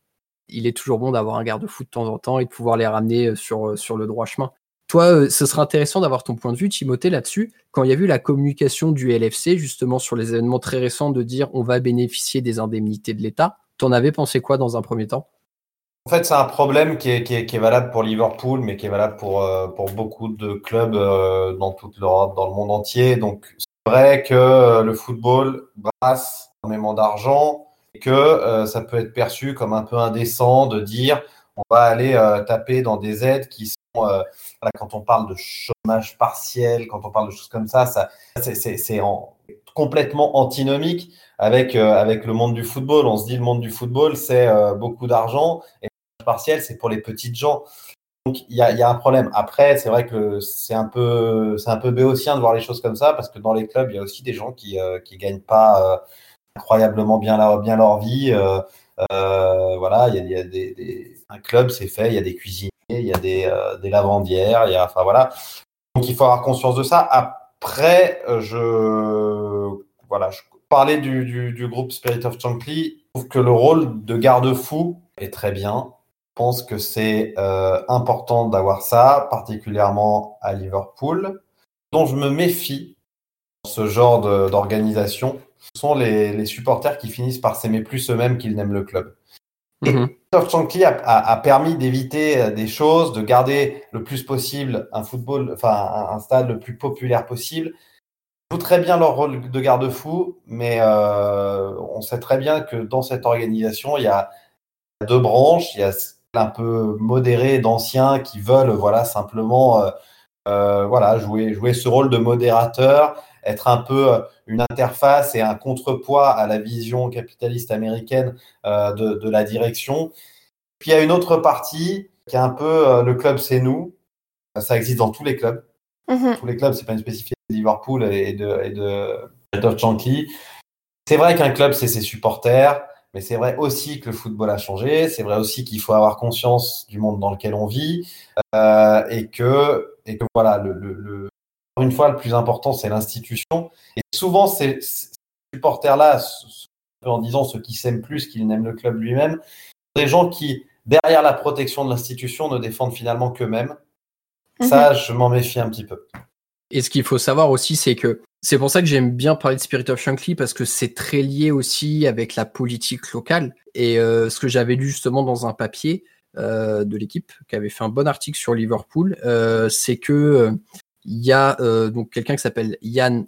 il est toujours bon d'avoir un garde-fou de temps en temps et de pouvoir les ramener euh, sur, euh, sur le droit chemin. Toi, euh, ce serait intéressant d'avoir ton point de vue, Timothée, là-dessus. Quand il y a vu la communication du LFC, justement, sur les événements très récents, de dire on va bénéficier des indemnités de l'État, t'en avais pensé quoi dans un premier temps? En fait, c'est un problème qui est, qui, est, valable pour Liverpool, mais qui est valable pour, pour beaucoup de clubs dans toute l'Europe, dans le monde entier. Donc, vrai que euh, le football brasse énormément d'argent et que euh, ça peut être perçu comme un peu indécent de dire on va aller euh, taper dans des aides qui sont quand on parle de chômage partiel, quand on parle de choses comme ça, ça c'est complètement antinomique avec avec le monde du football. On se dit le monde du football c'est beaucoup d'argent et le chômage partiel c'est pour les petites gens. Donc il y a, un problème. Après, c'est vrai que c'est un peu c'est un peu béotien de voir les choses comme ça parce que dans les clubs, il y a aussi des gens qui euh, qui gagnent pas euh, incroyablement bien leur bien leur vie. Euh, euh voilà, il y a, des, un club, c'est fait. Il y a des cuisiniers, il y a des des lavandières, il y a enfin voilà. Donc il faut avoir conscience de ça. Après, je voilà, je parlais du, du, du groupe Spirit of Chankly. Je trouve que le rôle de garde-fou est très bien pense que c'est euh, important d'avoir ça, particulièrement à Liverpool. Dont je me méfie dans ce genre d'organisation, ce sont les, les, supporters qui finissent par s'aimer plus eux-mêmes qu'ils n'aiment le club. Mm -hmm. a, a, permis d'éviter euh, des choses, de garder le plus possible un football, enfin un, stade le plus populaire possible. Ils jouent très bien leur rôle de garde-fou, mais euh, on sait très bien que dans cette organisation, il y a deux branches. Il y a un peu modérés d'anciens qui veulent voilà simplement euh, euh, voilà jouer jouer ce rôle de modérateur, être un peu euh, une interface et un contrepoids à la vision capitaliste américaine de, de, la direction. Puis il y a une autre partie qui est un peu le club c'est nous. Ça existe dans tous les clubs. Mm-hmm. Tous les clubs, c'est pas une spécificité Liverpool et de, et de. C'est vrai qu'un club, c'est ses supporters, mais c'est vrai aussi que le football a changé. C'est vrai aussi qu'il faut avoir conscience du monde dans lequel on vit euh, et que et que voilà, le, le, une fois, le plus important, c'est l'institution. Et souvent, ces, ces supporters-là, en disant ceux qui s'aiment plus qu'ils n'aiment le club lui-même, des gens qui, derrière la protection de l'institution, ne défendent finalement qu'eux-mêmes. Ça, mhm. je m'en méfie un petit peu. Et ce qu'il faut savoir aussi, c'est que c'est pour ça que j'aime bien parler de Spirit of Shankly parce que c'est très lié aussi avec la politique locale. Et euh, ce que j'avais lu justement dans un papier euh, de l'équipe qui avait fait un bon article sur Liverpool, euh, c'est que il y a donc quelqu'un qui s'appelle Yann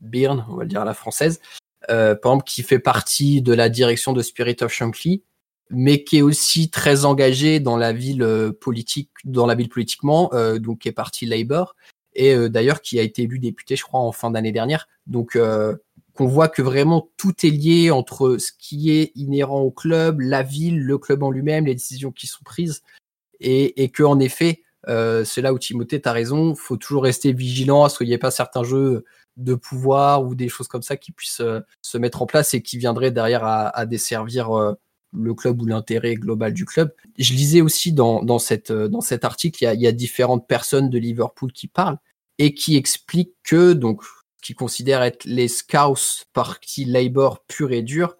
Byrne, on va le dire à la française, par exemple, qui fait partie de la direction de Spirit of Shankly, mais qui est aussi très engagé dans la ville politique, dans la ville politiquement, donc qui est parti Labour et euh, d'ailleurs qui a été élu député, je crois, en fin d'année dernière. Donc euh, qu'on voit que vraiment tout est lié entre ce qui est inhérent au club, la ville, le club en lui-même, les décisions qui sont prises, et, que en effet, euh, c'est là où Timothée, tu as raison, faut toujours rester vigilant à ce qu'il n'y ait pas certains jeux de pouvoir ou des choses comme ça qui puissent se mettre en place et qui viendraient derrière à desservir le club ou l'intérêt global du club. Je lisais aussi dans, dans, cette, dans cet article, il y, a, il y, a, différentes personnes de Liverpool qui parlent et qui expliquent que, donc, qui considèrent être les Scouts parti Labour pur et dur,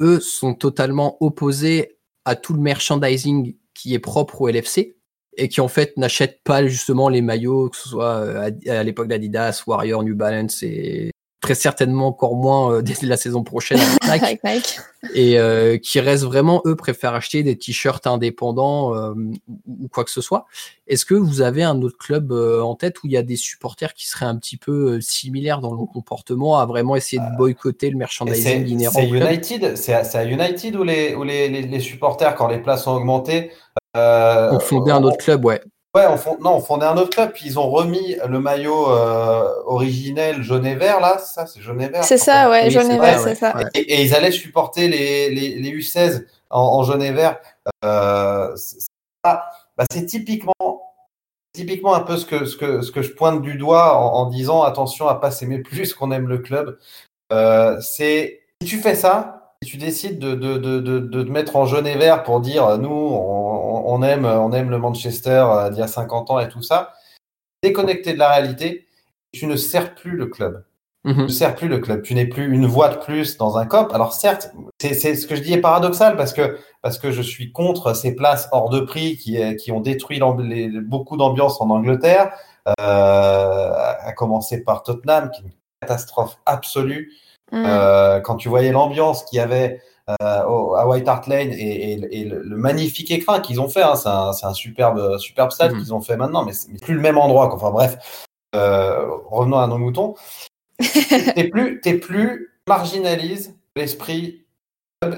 eux sont totalement opposés à tout le merchandising qui est propre au LFC et qui en fait n'achètent pas justement les maillots, que ce soit euh, à, l'époque d'Adidas, Warrior, New Balance et très certainement encore moins euh, dès la saison prochaine avec Nike, et euh, qui restent vraiment eux préfèrent acheter des t-shirts indépendants euh, ou quoi que ce soit. Est-ce que vous avez un autre club euh, en tête où il y a des supporters qui seraient un petit peu euh, similaires dans le comportement à vraiment essayer de boycotter le merchandising inhérent C'est United, c'est à, United où les, où les, les, les supporters quand les places ont augmenté ont fondé un autre club, ouais. Ouais, on fond... non, on fondait un autre club, puis ils ont remis le maillot euh, originel jaune et vert, là, ça, c'est jaune et vert. C'est ça, ouais, jaune et vert, c'est ça. Et, ils allaient supporter les, les, les U16 en, en, jaune et vert. Euh, bah, c'est typiquement, typiquement un peu ce que, ce, que, ce que je pointe du doigt en, en disant attention à pas s'aimer plus qu'on aime le club. Euh, c'est si tu fais ça, si tu décides de, de, de, de, de te mettre en jaune et vert pour dire nous, on, on aime, on aime le Manchester euh, d'il y a 50 ans et tout ça, déconnecté de la réalité, tu ne sers plus le club. Mm -hmm. Tu ne sers plus le club. Tu n'es plus une voix de plus dans un COP. Alors certes, c'est ce que je dis est paradoxal parce que, parce que je suis contre ces places hors de prix qui, qui ont détruit les, beaucoup d'ambiance en Angleterre, euh, à commencer par Tottenham, qui est une catastrophe absolue. Mmh. Euh, quand tu voyais l'ambiance qu'il y avait euh, au, à White Hart Lane et, et, et le, le, magnifique écran qu'ils ont fait, hein, c'est un, un, superbe, superbe stade mmh. qu'ils ont fait maintenant, mais c'est plus le même endroit. Enfin bref, euh, revenons à nos moutons. t'es plus, es plus marginalise l'esprit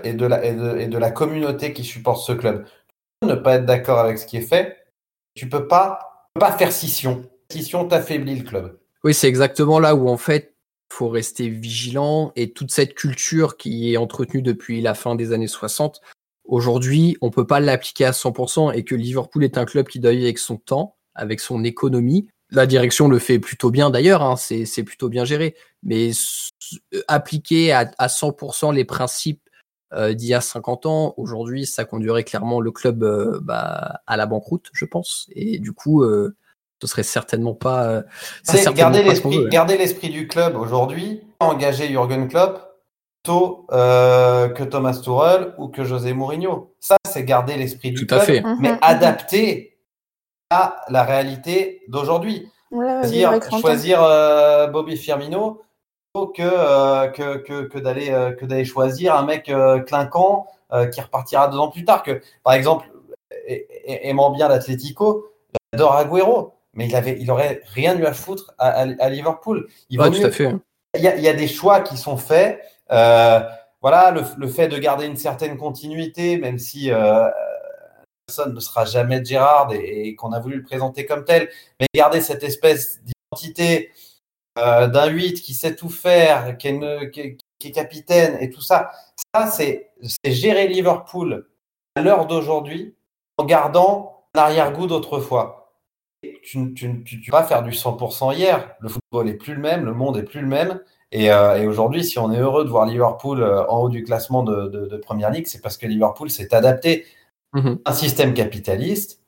et de, la, et, de, et de la communauté qui supporte ce club. Tu peux ne pas être d'accord avec ce qui est fait, tu peux pas, pas faire scission. Scission t'affaiblit le club. Oui, c'est exactement là où en fait faut rester vigilant et toute cette culture qui est entretenue depuis la fin des années 60, aujourd'hui, on peut pas l'appliquer à 100% et que Liverpool est un club qui doit avec son temps, avec son économie. La direction le fait plutôt bien d'ailleurs, hein, c'est plutôt bien géré, mais appliquer à, à 100% les principes euh, d'il y a 50 ans, aujourd'hui, ça conduirait clairement le club euh, bah, à la banqueroute, je pense. Et du coup, euh, ce serait certainement pas. Euh, c'est garder l'esprit, garder l'esprit du club aujourd'hui, engager Jürgen Klopp plutôt euh, que Thomas Tuchel ou que José Mourinho. Ça, c'est garder l'esprit du Tout club, à fait. mais Mhm, adapté à la réalité d'aujourd'hui. Ouais, Choisir, choisir euh, Bobby Firmino plutôt que euh, que que, que d'aller euh, que d'aller choisir un mec euh, clinquant euh, qui repartira deux ans plus tard. Que par exemple, aimant bien l'Atlético, j'adore Agüero mais il avait, il aurait rien eu à foutre à, à, à Liverpool. Il ouais, tout à fait. Il y, a, il y, a, des choix qui sont faits. Euh, voilà, le, le, fait de garder une certaine continuité, même si euh, personne ne sera jamais Gérard et, et qu'on a voulu le présenter comme tel, mais garder cette espèce d'identité euh, d'un 8 qui sait tout faire, qui est, une, qui, est, qui est, capitaine et tout ça, ça c'est gérer Liverpool à l'heure d'aujourd'hui en gardant l'arrière-goût d'autrefois. Tu ne vas pas faire du 100% hier. Le football est plus le même, le monde est plus le même. Et, euh, aujourd'hui, si on est heureux de voir Liverpool euh, en haut du classement de, de, Première Ligue, c'est parce que Liverpool s'est adapté mmh à un système capitaliste.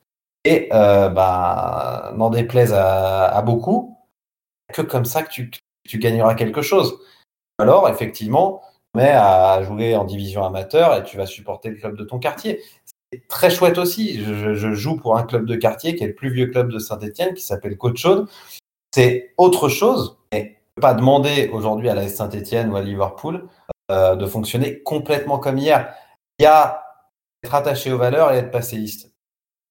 Et euh, bah, n'en déplaise à, à, beaucoup, que comme ça que tu, tu gagneras quelque chose. Alors, effectivement, mais à jouer en division amateur et tu vas supporter le club de ton quartier très chouette aussi. Je, joue pour un club de quartier qui est le plus vieux club de Saint-Etienne, qui s'appelle Côte C'est autre chose, mais pas demander aujourd'hui à la Saint-Etienne ou à Liverpool euh, de fonctionner complètement comme hier. Il y a être attaché aux valeurs et être passéiste.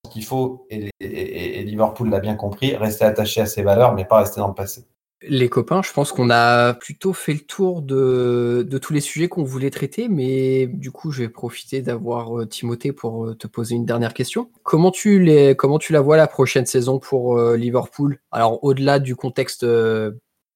Ce qu'il faut, et Liverpool l'a bien compris, rester attaché à ses valeurs, mais pas rester dans le passé les copains, je pense qu'on a plutôt fait le tour de, tous les sujets qu'on voulait traiter, mais du coup, je vais profiter d'avoir euh, Timothée pour euh, te poser une dernière question. Comment tu, la vois la prochaine saison pour euh, Liverpool? Alors, au-delà du contexte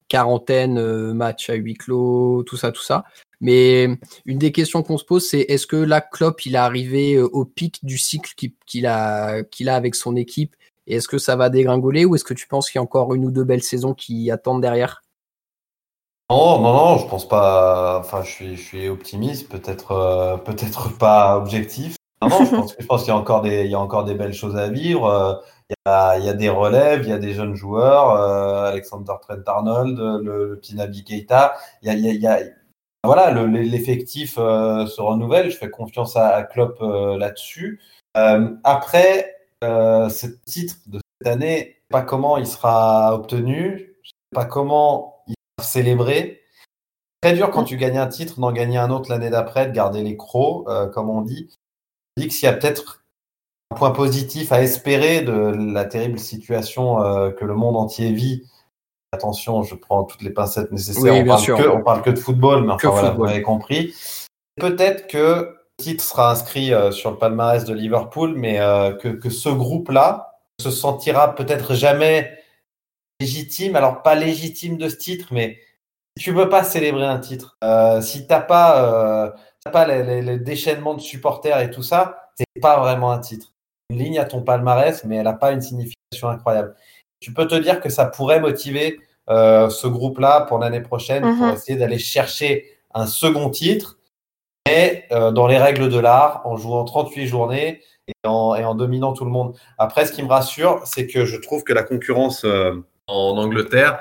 quarantaine, match à huis clos, tout ça, tout ça. Mais une des questions qu'on se pose, c'est est-ce que la Klopp, il est arrivé au pic du cycle qu'il a avec son équipe est-ce que ça va dégringoler ou est-ce que tu penses qu'il y a encore une ou deux belles saisons qui attendent derrière? Non, non, non, je pense pas. Enfin, je suis, optimiste, peut-être, euh, peut-être pas objectif. Non, je pense, je pense qu'il y a encore des, il y a encore des belles choses à vivre. Euh, il y a, des relèves, il y a des jeunes joueurs, euh, Alexander Trent Arnold, le, petit Nabi Keita. Il y a, voilà, l'effectif se renouvelle. Je fais confiance à, à Klopp là-dessus. après, euh, ce titre de cette année, pas comment il sera obtenu, je sais pas comment il sera célébré. Très dur quand tu gagnes un titre d'en gagner un autre l'année d'après, de garder les crocs, euh, comme on dit. Je dis qu'il y a peut-être un point positif à espérer de la terrible situation euh, que le monde entier vit. Attention, je prends toutes les pincettes nécessaires. on, parle que, on parle que de football, mais enfin voilà, vous avez compris. Peut-être que titre sera inscrit euh, sur le palmarès de Liverpool, mais euh, que, que, ce groupe-là se sentira peut-être jamais légitime. Alors pas légitime de ce titre, mais si tu veux pas célébrer un titre, euh, si t'as pas, euh, pas les, déchaînements de supporters et tout ça, c'est pas vraiment un titre. Une ligne à ton palmarès, mais elle n'a pas une signification incroyable. Tu peux te dire que ça pourrait motiver euh, ce groupe-là pour l'année prochaine pour mhm. essayer d'aller chercher un second titre mais euh, dans les règles de l'art, en jouant 38 journées et en, dominant tout le monde. Après, ce qui me rassure, c'est que je trouve que la concurrence euh, en Angleterre,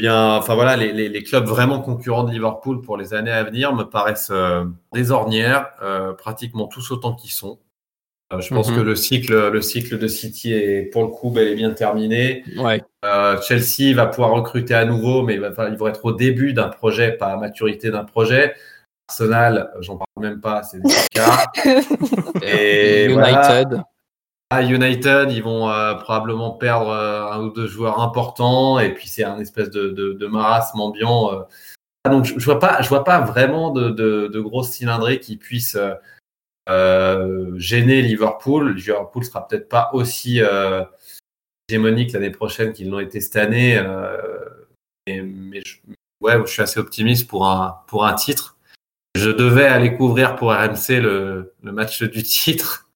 eh bien, enfin voilà, les, clubs vraiment concurrents de Liverpool pour les années à venir me paraissent euh, des ornières, pratiquement tous autant qu'ils sont. je pense mhm. que le cycle, le cycle de City est pour le coup bel et bien terminé. Chelsea va pouvoir recruter à nouveau, mais ils vont être au début d'un projet, pas à maturité d'un projet. Arsenal, j'en parle même pas, c'est des cas. Et United. À United, ils vont euh, probablement perdre euh, un ou deux joueurs importants, et puis c'est un espèce de, de, de marasme ambiant. Euh. Ah, donc je, je, vois pas, je vois pas vraiment de, de grosses cylindrées qui puissent gêner Liverpool. Liverpool sera peut-être pas aussi hégémonique l'année prochaine qu'ils l'ont été cette année, mais, mais je, ouais, je suis assez optimiste pour un pour un titre. Je devais aller couvrir pour RMC le, le match du titre.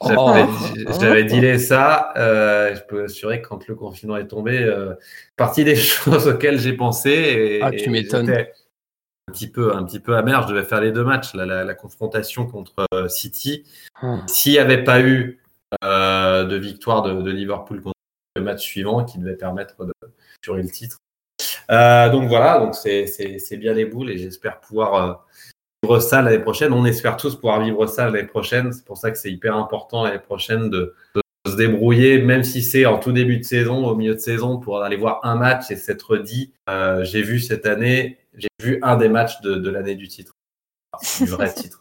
J'avais oh. dit ça. Euh, je peux assurer que quand le confinement est tombé, euh, partie des choses auxquelles j'ai pensé. Et, ah, tu m'étonnes. Un petit peu, un petit peu amer. Je devais faire les deux matchs, la, la, confrontation contre euh, City. Hmm. S'il n'y avait pas eu de victoire de, de, Liverpool contre le match suivant, qui devait permettre de assurer le titre. Euh, donc voilà, donc c'est bien les boules et j'espère pouvoir vivre ça l'année prochaine. On espère tous pouvoir vivre ça l'année prochaine. C'est pour ça que c'est hyper important l'année prochaine de, se débrouiller, même si c'est en tout début de saison, au milieu de saison, pour aller voir un match et s'être dit, euh, j'ai vu cette année, j'ai vu un des matchs de, l'année du titre. du vrai titre.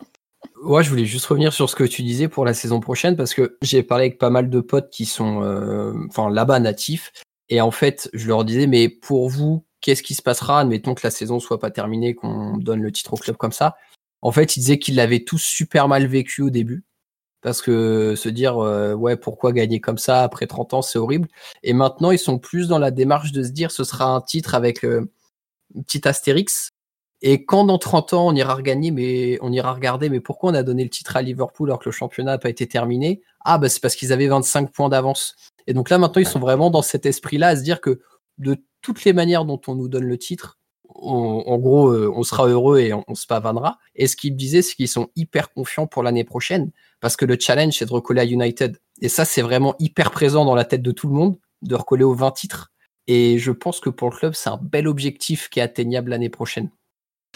Ouais, je voulais juste revenir sur ce que tu disais pour la saison prochaine parce que j'ai parlé avec pas mal de potes qui sont, euh, enfin là-bas natifs, et en fait, je leur disais, mais pour vous, qu'est-ce qui se passera Admettons que la saison soit pas terminée, qu'on donne le titre au club comme ça. En fait, ils disaient qu'ils l'avaient tous super mal vécu au début. Parce que se dire, euh, ouais, pourquoi gagner comme ça après 30 ans, c'est horrible. Et maintenant, ils sont plus dans la démarche de se dire, ce sera un titre avec euh, un petit astérix. Et quand dans 30 ans on ira regagner, mais on ira regarder, mais pourquoi on a donné le titre à Liverpool alors que le championnat n'a pas été terminé? Ah bah c'est parce qu'ils avaient 25 points d'avance. Et donc là maintenant ils sont vraiment dans cet esprit-là à se dire que de toutes les manières dont on nous donne le titre, en gros, euh, on sera heureux et on, se pavanera. Et ce qu'ils me disaient, c'est qu'ils sont hyper confiants pour l'année prochaine parce que le challenge, c'est de recoller à United. Et ça, c'est vraiment hyper présent dans la tête de tout le monde, de recoller aux 20 titres. Et je pense que pour le club, c'est un bel objectif qui est atteignable l'année prochaine.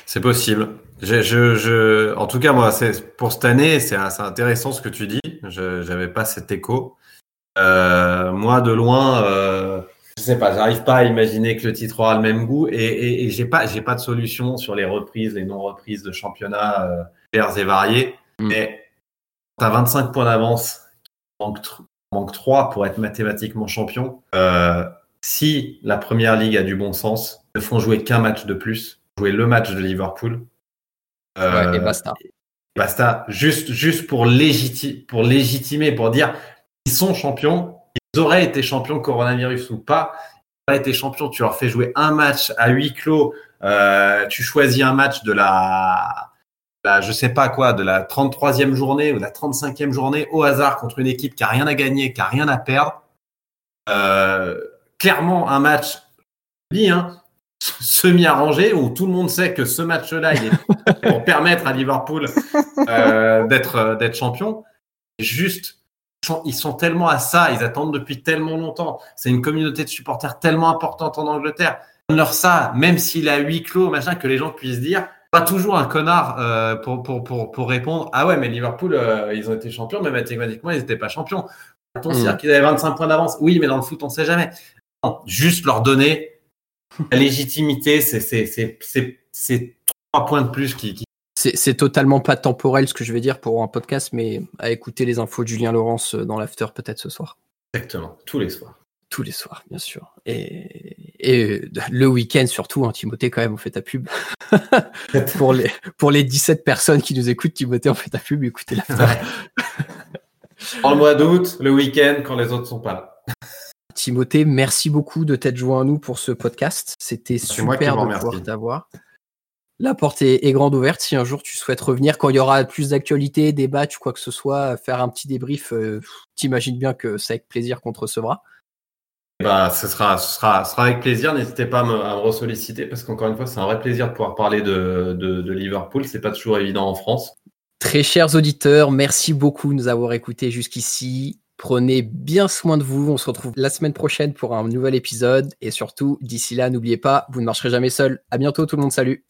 C'est possible. En tout cas, moi, pour cette année, c'est intéressant ce que tu dis. Je n'avais pas cet écho. Euh, moi, de loin, euh, je sais pas, j'arrive pas à imaginer que le titre aura le même goût et, et, et j'ai pas, j'ai pas de solution sur les reprises, les non-reprises de championnats euh, divers et variés. Mm. Mais tu as 25 points d'avance, manque, manque 3 pour être mathématiquement champion. Euh, si la première ligue a du bon sens, ne font jouer qu'un match de plus, jouer le match de Liverpool. Euh, et basta. Basta, juste, juste pour, légiti pour légitimer, pour dire ils sont champions, auraient été champions coronavirus ou pas, ils été champions, tu leur fais jouer un match à huis clos, euh, tu choisis un match de la, je sais pas quoi, de la 33e journée ou de la 35e journée au hasard contre une équipe qui a rien à gagner, qui a rien à perdre. Euh, clairement, un match, hein, semi-arrangé où tout le monde sait que ce match-là, il est pour permettre à Liverpool euh, d'être d'être champion. Juste ils sont tellement à ça, ils attendent depuis tellement longtemps. C'est une communauté de supporters tellement importante en Angleterre. Donne-leur ça, même s'il a huis clos, machin, que les gens puissent dire. Pas toujours un connard euh, pour, pour, pour, pour, répondre Ah ouais, mais Liverpool, euh, ils ont été champions, mais mathématiquement, ils n'étaient pas champions. On mmh. qu'ils avaient 25 points d'avance. Oui, mais dans le foot, on ne sait jamais. juste leur donner la légitimité, c'est trois points de plus qui, qui, c'est totalement pas temporel ce que je vais dire pour un podcast, mais à écouter les infos de Julien Laurence euh, dans l'after peut-être ce soir. Exactement, tous les soirs. Tous les soirs, bien sûr. Et, et le week-end surtout, hein, Timothée, quand même, on fait ta pub. pour, les, pour les 17 personnes qui nous écoutent, Timothée, on fait ta pub, écoutez l'after. en le mois d'août, le week-end, quand les autres sont pas là. Timothée, merci beaucoup de t'être joint à nous pour ce podcast. C'était super de pouvoir t'avoir. La porte est, grande ouverte. Si un jour tu souhaites revenir, quand il y aura plus d'actualités, des matchs ou quoi que ce soit, faire un petit débrief, euh, t'imagines bien que c'est avec plaisir qu'on te recevra. Bah, ce sera, ce sera, sera avec plaisir. N'hésitez pas à me, à ressolliciter parce qu'encore une fois, c'est un vrai plaisir de pouvoir parler de, de, de Liverpool. C'est pas toujours évident en France. Très chers auditeurs, merci beaucoup de nous avoir écoutés jusqu'ici. Prenez bien soin de vous. On se retrouve la semaine prochaine pour un nouvel épisode. Et surtout, d'ici là, n'oubliez pas, vous ne marcherez jamais seul. À bientôt tout le monde. Salut.